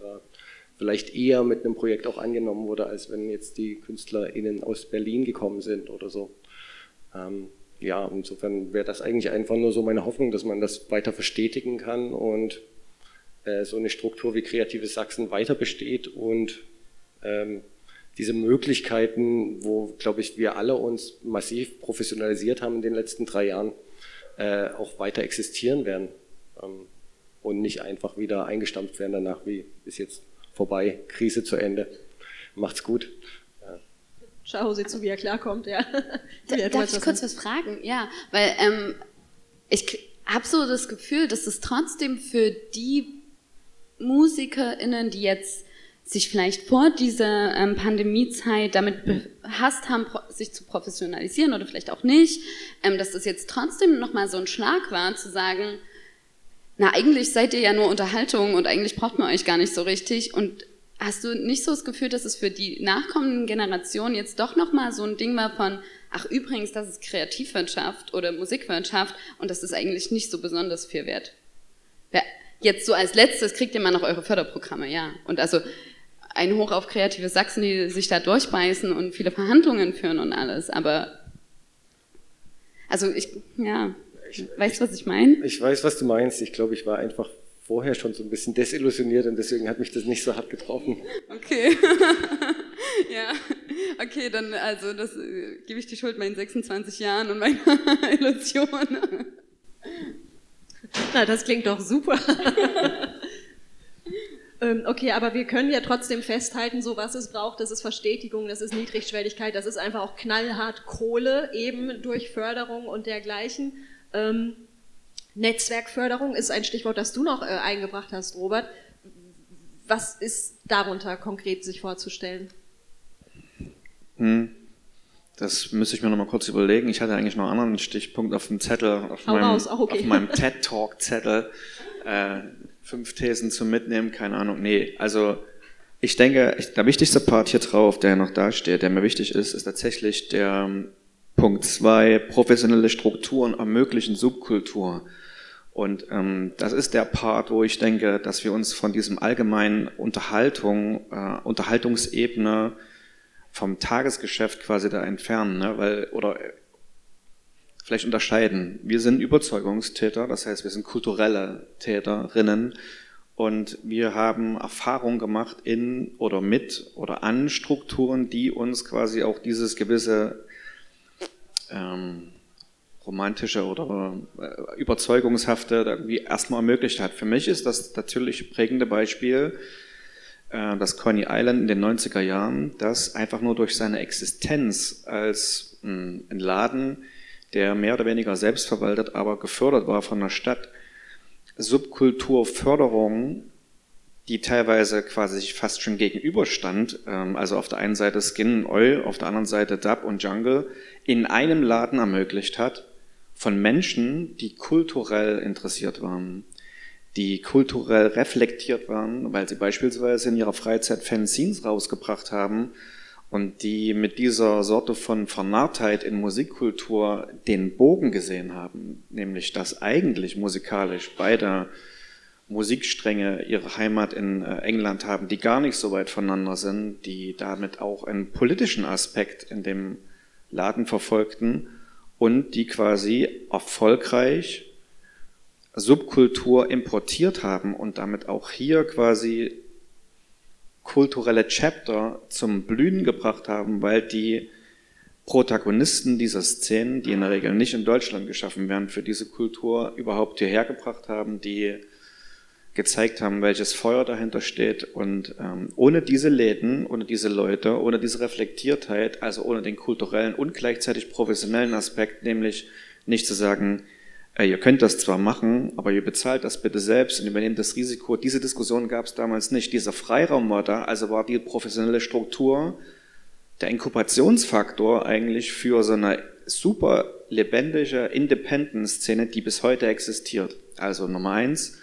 vielleicht eher mit einem Projekt auch angenommen wurde, als wenn jetzt die KünstlerInnen aus Berlin gekommen sind oder so. Ähm, ja, insofern wäre das eigentlich einfach nur so meine Hoffnung, dass man das weiter verstetigen kann und äh, so eine Struktur wie Kreatives Sachsen weiter besteht und ähm, diese Möglichkeiten, wo, glaube ich, wir alle uns massiv professionalisiert haben in den letzten drei Jahren, äh, auch weiter existieren werden ähm, und nicht einfach wieder eingestampft werden danach, wie bis jetzt vorbei, Krise zu Ende. Macht's gut. Ja. Schau sie zu, wie er klarkommt, ja. <laughs> Da, darf ich kurz was fragen? Ja, weil ähm, ich habe so das Gefühl, dass es trotzdem für die MusikerInnen, die jetzt sich vielleicht vor dieser ähm, Pandemiezeit damit befasst haben, sich zu professionalisieren oder vielleicht auch nicht, ähm, dass das jetzt trotzdem nochmal so ein Schlag war, zu sagen, na, eigentlich seid ihr ja nur Unterhaltung und eigentlich braucht man euch gar nicht so richtig. Und hast du nicht so das Gefühl, dass es für die nachkommenden Generationen jetzt doch nochmal so ein Ding war von, ach übrigens, das ist Kreativwirtschaft oder Musikwirtschaft und das ist eigentlich nicht so besonders viel wert? Jetzt so als letztes kriegt ihr mal noch eure Förderprogramme, ja. Und also ein Hoch auf kreative Sachsen, die sich da durchbeißen und viele Verhandlungen führen und alles. Aber, also ich, ja, ich, weißt du, was ich meine? Ich weiß, was du meinst. Ich glaube, ich war einfach vorher schon so ein bisschen desillusioniert und deswegen hat mich das nicht so hart getroffen. Okay. <laughs> ja. Okay, dann, also, das äh, gebe ich die Schuld meinen 26 Jahren und meiner <laughs> Illusion. Na, das klingt doch super. <laughs> Ähm, okay, aber wir können ja trotzdem festhalten, so was es braucht, das ist Verstetigung, das ist Niedrigschwelligkeit, das ist einfach auch knallhart Kohle, eben durch Förderung und dergleichen. Ähm, Netzwerkförderung ist ein Stichwort, das du noch äh, eingebracht hast, Robert. Was ist darunter konkret sich vorzustellen? Hm. Das müsste ich mir noch mal kurz überlegen. Ich hatte eigentlich noch einen anderen Stichpunkt auf dem Zettel, auf Hau meinem, raus, okay. meinem TED-Talk-Zettel. Äh, fünf Thesen zum Mitnehmen, keine Ahnung. Nee, also ich denke, der wichtigste Part hier drauf, der noch da steht, der mir wichtig ist, ist tatsächlich der ähm, Punkt zwei professionelle Strukturen ermöglichen Subkultur. Und ähm, das ist der Part, wo ich denke, dass wir uns von diesem allgemeinen Unterhaltung, äh, Unterhaltungsebene vom Tagesgeschäft quasi da entfernen, ne? weil oder vielleicht unterscheiden. Wir sind Überzeugungstäter, das heißt, wir sind kulturelle Täterinnen und wir haben Erfahrung gemacht in oder mit oder an Strukturen, die uns quasi auch dieses gewisse ähm, romantische oder äh, überzeugungshafte irgendwie erstmal ermöglicht hat. Für mich ist das natürlich prägende Beispiel äh, das Coney Island in den 90er Jahren, das einfach nur durch seine Existenz als hm, ein Laden, der mehr oder weniger selbstverwaltet, aber gefördert war von der Stadt, Subkulturförderung, die teilweise quasi fast schon gegenüberstand, ähm, also auf der einen Seite Skin und Oil, auf der anderen Seite Dub und Jungle, in einem Laden ermöglicht hat, von Menschen, die kulturell interessiert waren, die kulturell reflektiert waren, weil sie beispielsweise in ihrer Freizeit Fanzines rausgebracht haben und die mit dieser Sorte von Vernarrtheit in Musikkultur den Bogen gesehen haben, nämlich dass eigentlich musikalisch beide Musikstränge ihre Heimat in äh, England haben, die gar nicht so weit voneinander sind, die damit auch einen politischen Aspekt in dem Laden verfolgten und die quasi erfolgreich Subkultur importiert haben und damit auch hier quasi kulturelle Chapter zum Blühen gebracht haben, weil die Protagonisten dieser Szenen, die in der Regel nicht in Deutschland geschaffen werden, für diese Kultur überhaupt hierher gebracht haben, die gezeigt haben, welches Feuer dahinter steht. Und ähm, ohne diese Läden, ohne diese Leute, ohne diese Reflektiertheit, also ohne den kulturellen und gleichzeitig professionellen Aspekt, nämlich nicht zu sagen, ihr könnt das zwar machen, aber ihr bezahlt das bitte selbst und übernehmt das Risiko. Diese Diskussion gab es damals nicht. Dieser Freiraum war da, also war die professionelle Struktur der Inkubationsfaktor eigentlich für so eine super lebendige Independent-Szene, die bis heute existiert. Also Nummer eins,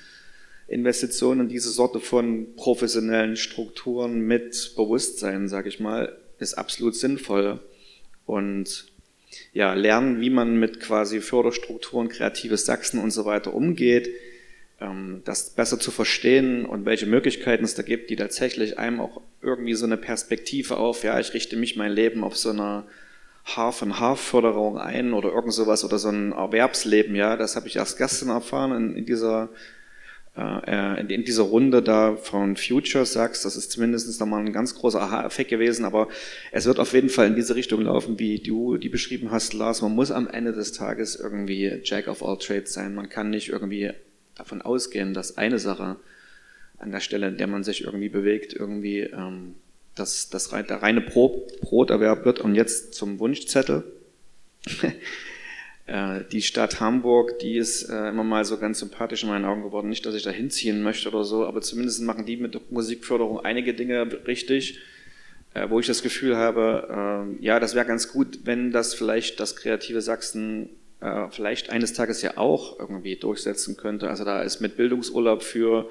Investitionen in diese Sorte von professionellen Strukturen mit Bewusstsein, sage ich mal, ist absolut sinnvoll. Und ja, lernen, wie man mit quasi Förderstrukturen, kreatives Sachsen und so weiter umgeht, ähm, das besser zu verstehen und welche Möglichkeiten es da gibt, die tatsächlich einem auch irgendwie so eine Perspektive auf, ja, ich richte mich mein Leben auf so einer Half-and-Half-Förderung ein oder irgend sowas oder so ein Erwerbsleben, ja, das habe ich erst gestern erfahren in, in dieser äh, in dieser Runde da von Future sagst, das ist zumindest nochmal ein ganz großer Aha-Effekt gewesen, aber es wird auf jeden Fall in diese Richtung laufen, wie du die beschrieben hast, Lars. Man muss am Ende des Tages irgendwie Jack of all Trades sein. Man kann nicht irgendwie davon ausgehen, dass eine Sache an der Stelle, in der man sich irgendwie bewegt, irgendwie ähm, dass das der reine Broterwerb wird und jetzt zum Wunschzettel. <laughs> Äh, die Stadt Hamburg, die ist äh, immer mal so ganz sympathisch in meinen Augen geworden. Nicht, dass ich da hinziehen möchte oder so, aber zumindest machen die mit der Musikförderung einige Dinge richtig, äh, wo ich das Gefühl habe, ja, das wäre ganz gut, wenn das vielleicht das kreative Sachsen vielleicht eines Tages ja auch irgendwie durchsetzen könnte. Also da ist mit Bildungsurlaub für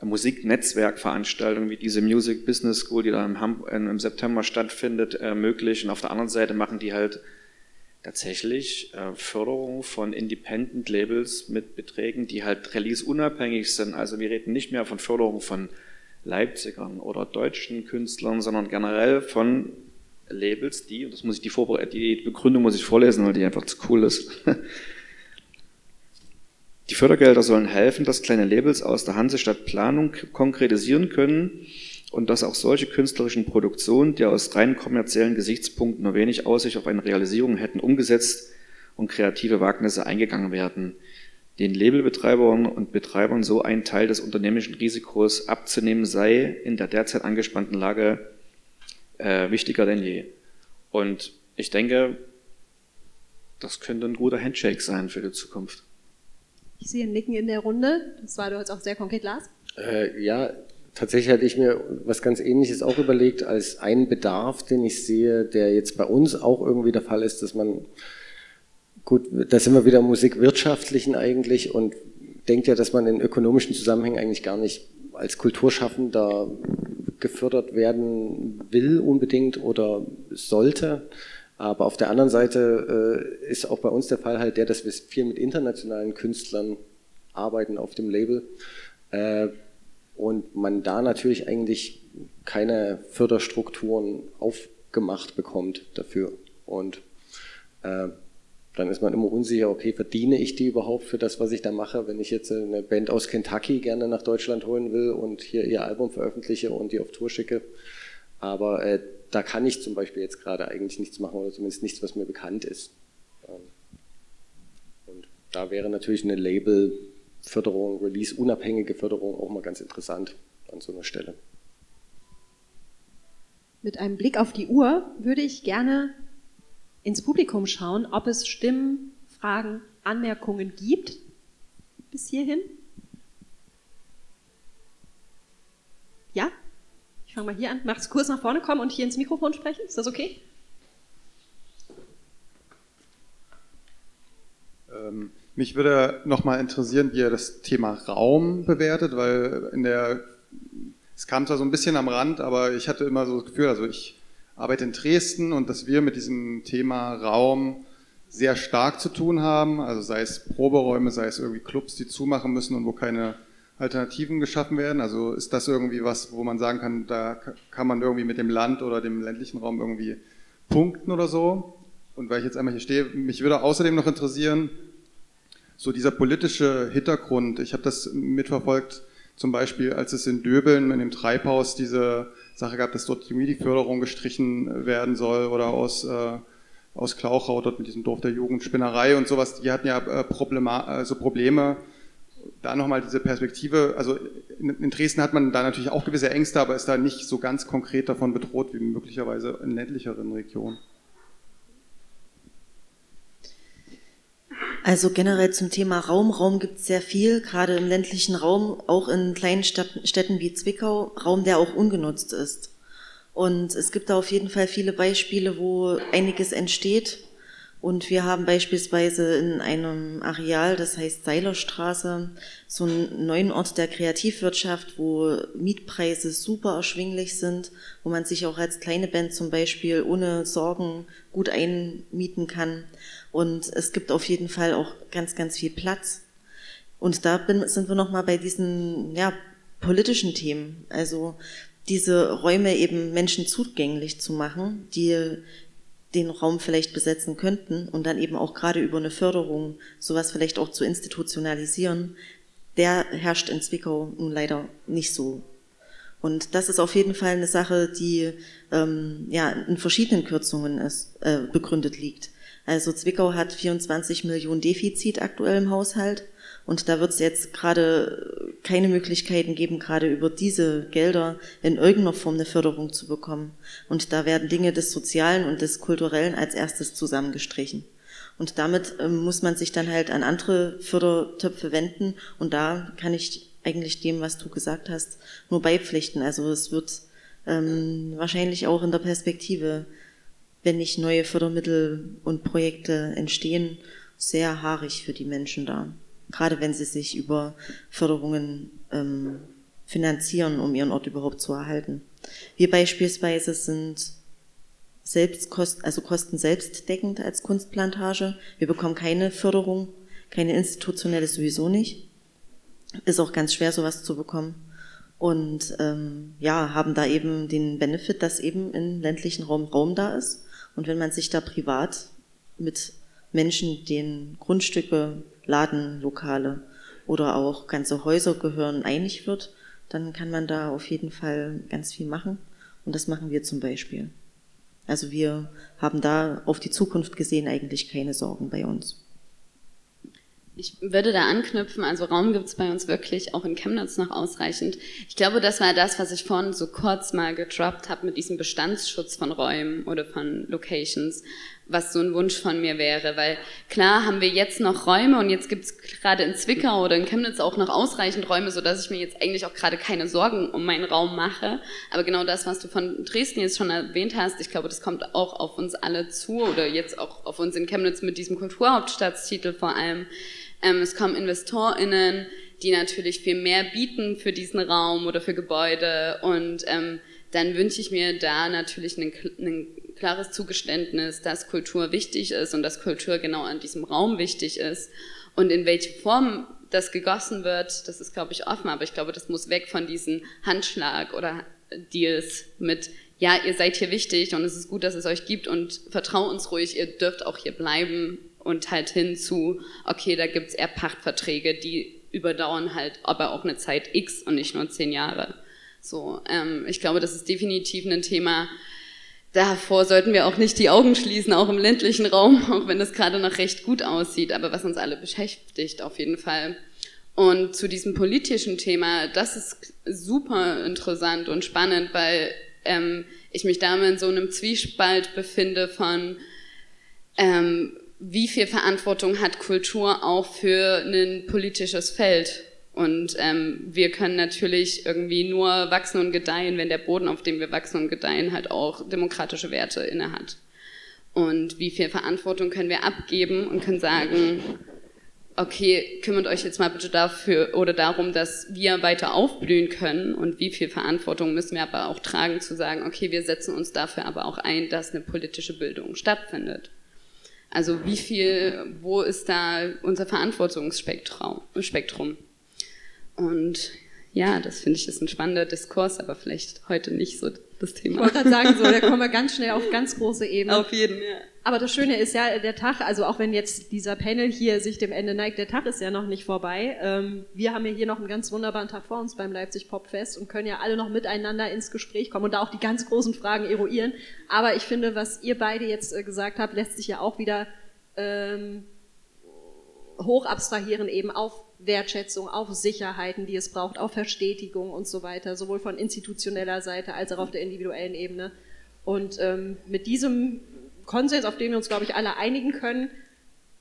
Musiknetzwerkveranstaltungen wie diese Music Business School, die da im September stattfindet, möglich. Und auf der anderen Seite machen die halt tatsächlich äh, Förderung von Independent Labels mit Beträgen, die halt release-unabhängig sind. Also wir reden nicht mehr von Förderung von Leipzigern oder deutschen Künstlern, sondern generell von Labels, die, und das muss ich die, Vorbere die Begründung muss ich vorlesen, weil die einfach zu cool ist. <laughs> Die Fördergelder sollen helfen, dass kleine Labels aus der Hansestadt Planung konkretisieren können und dass auch solche künstlerischen Produktionen, die aus rein kommerziellen Gesichtspunkten nur wenig Aussicht auf eine Realisierung hätten, umgesetzt und kreative Wagnisse eingegangen werden, den Labelbetreibern und Betreibern so ein Teil des unternehmerischen Risikos abzunehmen sei in der derzeit angespannten Lage äh, wichtiger denn je. Und ich denke, das könnte ein guter Handshake sein für die Zukunft. Ich sehe ein Nicken in der Runde. Das war du jetzt auch sehr konkret, Lars. Äh, ja, Tatsächlich hatte ich mir was ganz Ähnliches auch überlegt, als einen Bedarf, den ich sehe, der jetzt bei uns auch irgendwie der Fall ist, dass man, gut, da sind wir wieder Musikwirtschaftlichen eigentlich und denkt ja, dass man in ökonomischen Zusammenhängen eigentlich gar nicht als Kulturschaffender gefördert werden will unbedingt oder sollte. Aber auf der anderen Seite äh, ist auch bei uns der Fall halt der, dass wir viel mit internationalen Künstlern arbeiten auf dem Label. Äh, und man da natürlich eigentlich keine Förderstrukturen aufgemacht bekommt dafür. Und äh, dann ist man immer unsicher, okay, verdiene ich die überhaupt für das, was ich da mache, wenn ich jetzt eine Band aus Kentucky gerne nach Deutschland holen will und hier ihr Album veröffentliche und die auf Tour schicke. Aber äh, da kann ich zum Beispiel jetzt gerade eigentlich nichts machen oder zumindest nichts, was mir bekannt ist. Ähm, und da wäre natürlich eine Label-Förderung, Release-unabhängige Förderung auch mal ganz interessant an so einer Stelle. Mit einem Blick auf die Uhr würde ich gerne ins Publikum schauen, ob es Stimmen, Fragen, Anmerkungen gibt bis hierhin. Ja? Ich fange mal hier an. Mach's kurz nach vorne kommen und hier ins Mikrofon sprechen. Ist das okay? Ähm, mich würde nochmal interessieren, wie ihr das Thema Raum bewertet, weil in der, es kam zwar so ein bisschen am Rand, aber ich hatte immer so das Gefühl, also ich arbeite in Dresden und dass wir mit diesem Thema Raum sehr stark zu tun haben, also sei es Proberäume, sei es irgendwie Clubs, die zumachen müssen und wo keine Alternativen geschaffen werden. Also ist das irgendwie was, wo man sagen kann, da kann man irgendwie mit dem Land oder dem ländlichen Raum irgendwie punkten oder so. Und weil ich jetzt einmal hier stehe, mich würde außerdem noch interessieren, so dieser politische Hintergrund. Ich habe das mitverfolgt, zum Beispiel, als es in Döbeln in dem Treibhaus diese Sache gab, dass dort die MIDI-Förderung gestrichen werden soll oder aus, äh, aus Klauchau, dort mit diesem Dorf der Jugendspinnerei und sowas. Die hatten ja äh, Problema also Probleme. Da nochmal diese Perspektive, also in, in, Dresden hat man da natürlich auch gewisse Ängste, aber ist da nicht so ganz konkret davon bedroht wie möglicherweise in ländlicheren Regionen. Also generell zum Thema Raum. Raum gibt es sehr viel, gerade im ländlichen Raum, auch in kleinen Städten wie Zwickau, Raum, der auch ungenutzt ist. Und es gibt da auf jeden Fall viele Beispiele, wo einiges entsteht. Und wir haben beispielsweise in einem Areal, das heißt Seilerstraße, so einen neuen Ort der Kreativwirtschaft, wo Mietpreise super erschwinglich sind, wo man sich auch als kleine Band zum Beispiel ohne Sorgen gut einmieten kann. Und es gibt auf jeden Fall auch ganz, ganz viel Platz. Und da bin, sind wir nochmal bei diesen ja, politischen Themen. Also diese Räume eben Menschen zugänglich zu machen, die den Raum vielleicht besetzen könnten und dann eben auch gerade über eine Förderung sowas vielleicht auch zu institutionalisieren, der herrscht in Zwickau nun leider nicht so. Und das ist auf jeden Fall eine Sache, die ähm, ja in verschiedenen Kürzungen ist, äh, begründet liegt. Also Zwickau hat 24 Millionen Defizit aktuell im Haushalt und da wird es jetzt gerade keine Möglichkeiten geben, gerade über diese Gelder in irgendeiner Form eine Förderung zu bekommen. Und da werden Dinge des Sozialen und des Kulturellen als erstes zusammengestrichen. Und damit ähm, muss man sich dann halt an andere Fördertöpfe wenden. Und da kann ich eigentlich dem, was du gesagt hast, nur beipflichten. Also es wird ähm, wahrscheinlich auch in der Perspektive wenn nicht neue Fördermittel und Projekte entstehen, sehr haarig für die Menschen da. Gerade wenn sie sich über Förderungen ähm, finanzieren, um ihren Ort überhaupt zu erhalten. Wir beispielsweise sind Selbstkosten, also Kosten selbstdeckend als Kunstplantage. Wir bekommen keine Förderung, keine institutionelle sowieso nicht. Ist auch ganz schwer, sowas zu bekommen. Und ähm, ja, haben da eben den Benefit, dass eben im ländlichen Raum Raum da ist und wenn man sich da privat mit Menschen, denen Grundstücke, Ladenlokale oder auch ganze Häuser gehören, einig wird, dann kann man da auf jeden Fall ganz viel machen. Und das machen wir zum Beispiel. Also wir haben da auf die Zukunft gesehen eigentlich keine Sorgen bei uns. Ich würde da anknüpfen, also Raum gibt es bei uns wirklich auch in Chemnitz noch ausreichend. Ich glaube, das war das, was ich vorhin so kurz mal gedroppt habe mit diesem Bestandsschutz von Räumen oder von Locations, was so ein Wunsch von mir wäre. Weil klar haben wir jetzt noch Räume und jetzt gibt es gerade in Zwickau oder in Chemnitz auch noch ausreichend Räume, sodass ich mir jetzt eigentlich auch gerade keine Sorgen um meinen Raum mache. Aber genau das, was du von Dresden jetzt schon erwähnt hast, ich glaube, das kommt auch auf uns alle zu oder jetzt auch auf uns in Chemnitz mit diesem Kulturhauptstadtstitel vor allem ähm, es kommen InvestorInnen, die natürlich viel mehr bieten für diesen Raum oder für Gebäude. Und ähm, dann wünsche ich mir da natürlich ein, klares Zugeständnis, dass Kultur wichtig ist und dass Kultur genau an diesem Raum wichtig ist. Und in welche Form das gegossen wird, das ist, glaube ich, offen, aber ich glaube, das muss weg von diesen Handschlag oder Deals mit, ja, ihr seid hier wichtig und es ist gut, dass es euch gibt und vertrau uns ruhig, ihr dürft auch hier bleiben und halt hin zu, okay, da gibt's eher Pachtverträge, die überdauern halt aber auch eine Zeit X und nicht nur zehn Jahre. So, ähm, ich glaube, das ist definitiv ein Thema, davor sollten wir auch nicht die Augen schließen, auch im ländlichen Raum, <laughs> auch wenn das gerade noch recht gut aussieht, aber was uns alle beschäftigt auf jeden Fall. Und zu diesem politischen Thema, das ist super interessant und spannend, weil ähm, ich mich da in so einem Zwiespalt befinde von, ähm, wie viel Verantwortung hat Kultur auch für ein politisches Feld? Und ähm, wir können natürlich irgendwie nur wachsen und gedeihen, wenn der Boden, auf dem wir wachsen und gedeihen, halt auch demokratische Werte innehat. Und wie viel Verantwortung können wir abgeben und können sagen, okay, kümmert euch jetzt mal bitte dafür oder darum, dass wir weiter aufblühen können und wie viel Verantwortung müssen wir aber auch tragen, zu sagen, okay, wir setzen uns dafür aber auch ein, dass eine politische Bildung stattfindet. Also wie viel, wo ist da unser Verantwortungsspektrum? Und ja, das finde ich ist ein spannender Diskurs, aber vielleicht heute nicht so das Thema. Ich wollte gerade sagen, so, da kommen wir ganz schnell auf ganz große Ebene. Auf jeden, ja. Aber das Schöne ist ja, der Tag, also auch wenn jetzt dieser Panel hier sich dem Ende neigt, der Tag ist ja noch nicht vorbei. Ähm, wir haben ja hier noch einen ganz wunderbaren Tag vor uns beim Leipzig Popfest und können ja alle noch miteinander ins Gespräch kommen und da auch die ganz großen Fragen eruieren. Aber ich finde, was ihr beide jetzt äh, gesagt habt, lässt sich ja auch wieder ähm, hoch abstrahieren eben auf Wertschätzung, auf Sicherheiten, die es braucht, auf Verstetigung und so weiter, sowohl von institutioneller Seite als auch auf der individuellen Ebene. Und ähm, mit diesem Konsens, auf den wir uns, glaube ich, alle einigen können,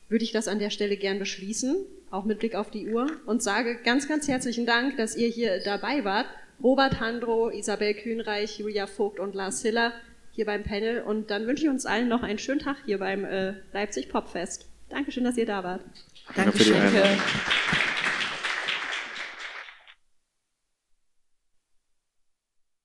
würde ich das an der Stelle gern beschließen, auch mit Blick auf die Uhr, und sage ganz, ganz herzlichen Dank, dass ihr hier dabei wart. Robert Handro, Isabel Kühnreich, Julia Vogt und Lars Hiller hier beim Panel. Und dann wünsche ich uns allen noch einen schönen Tag hier beim äh, Leipzig Popfest. Dankeschön, dass ihr da wart. Danke die Einladung.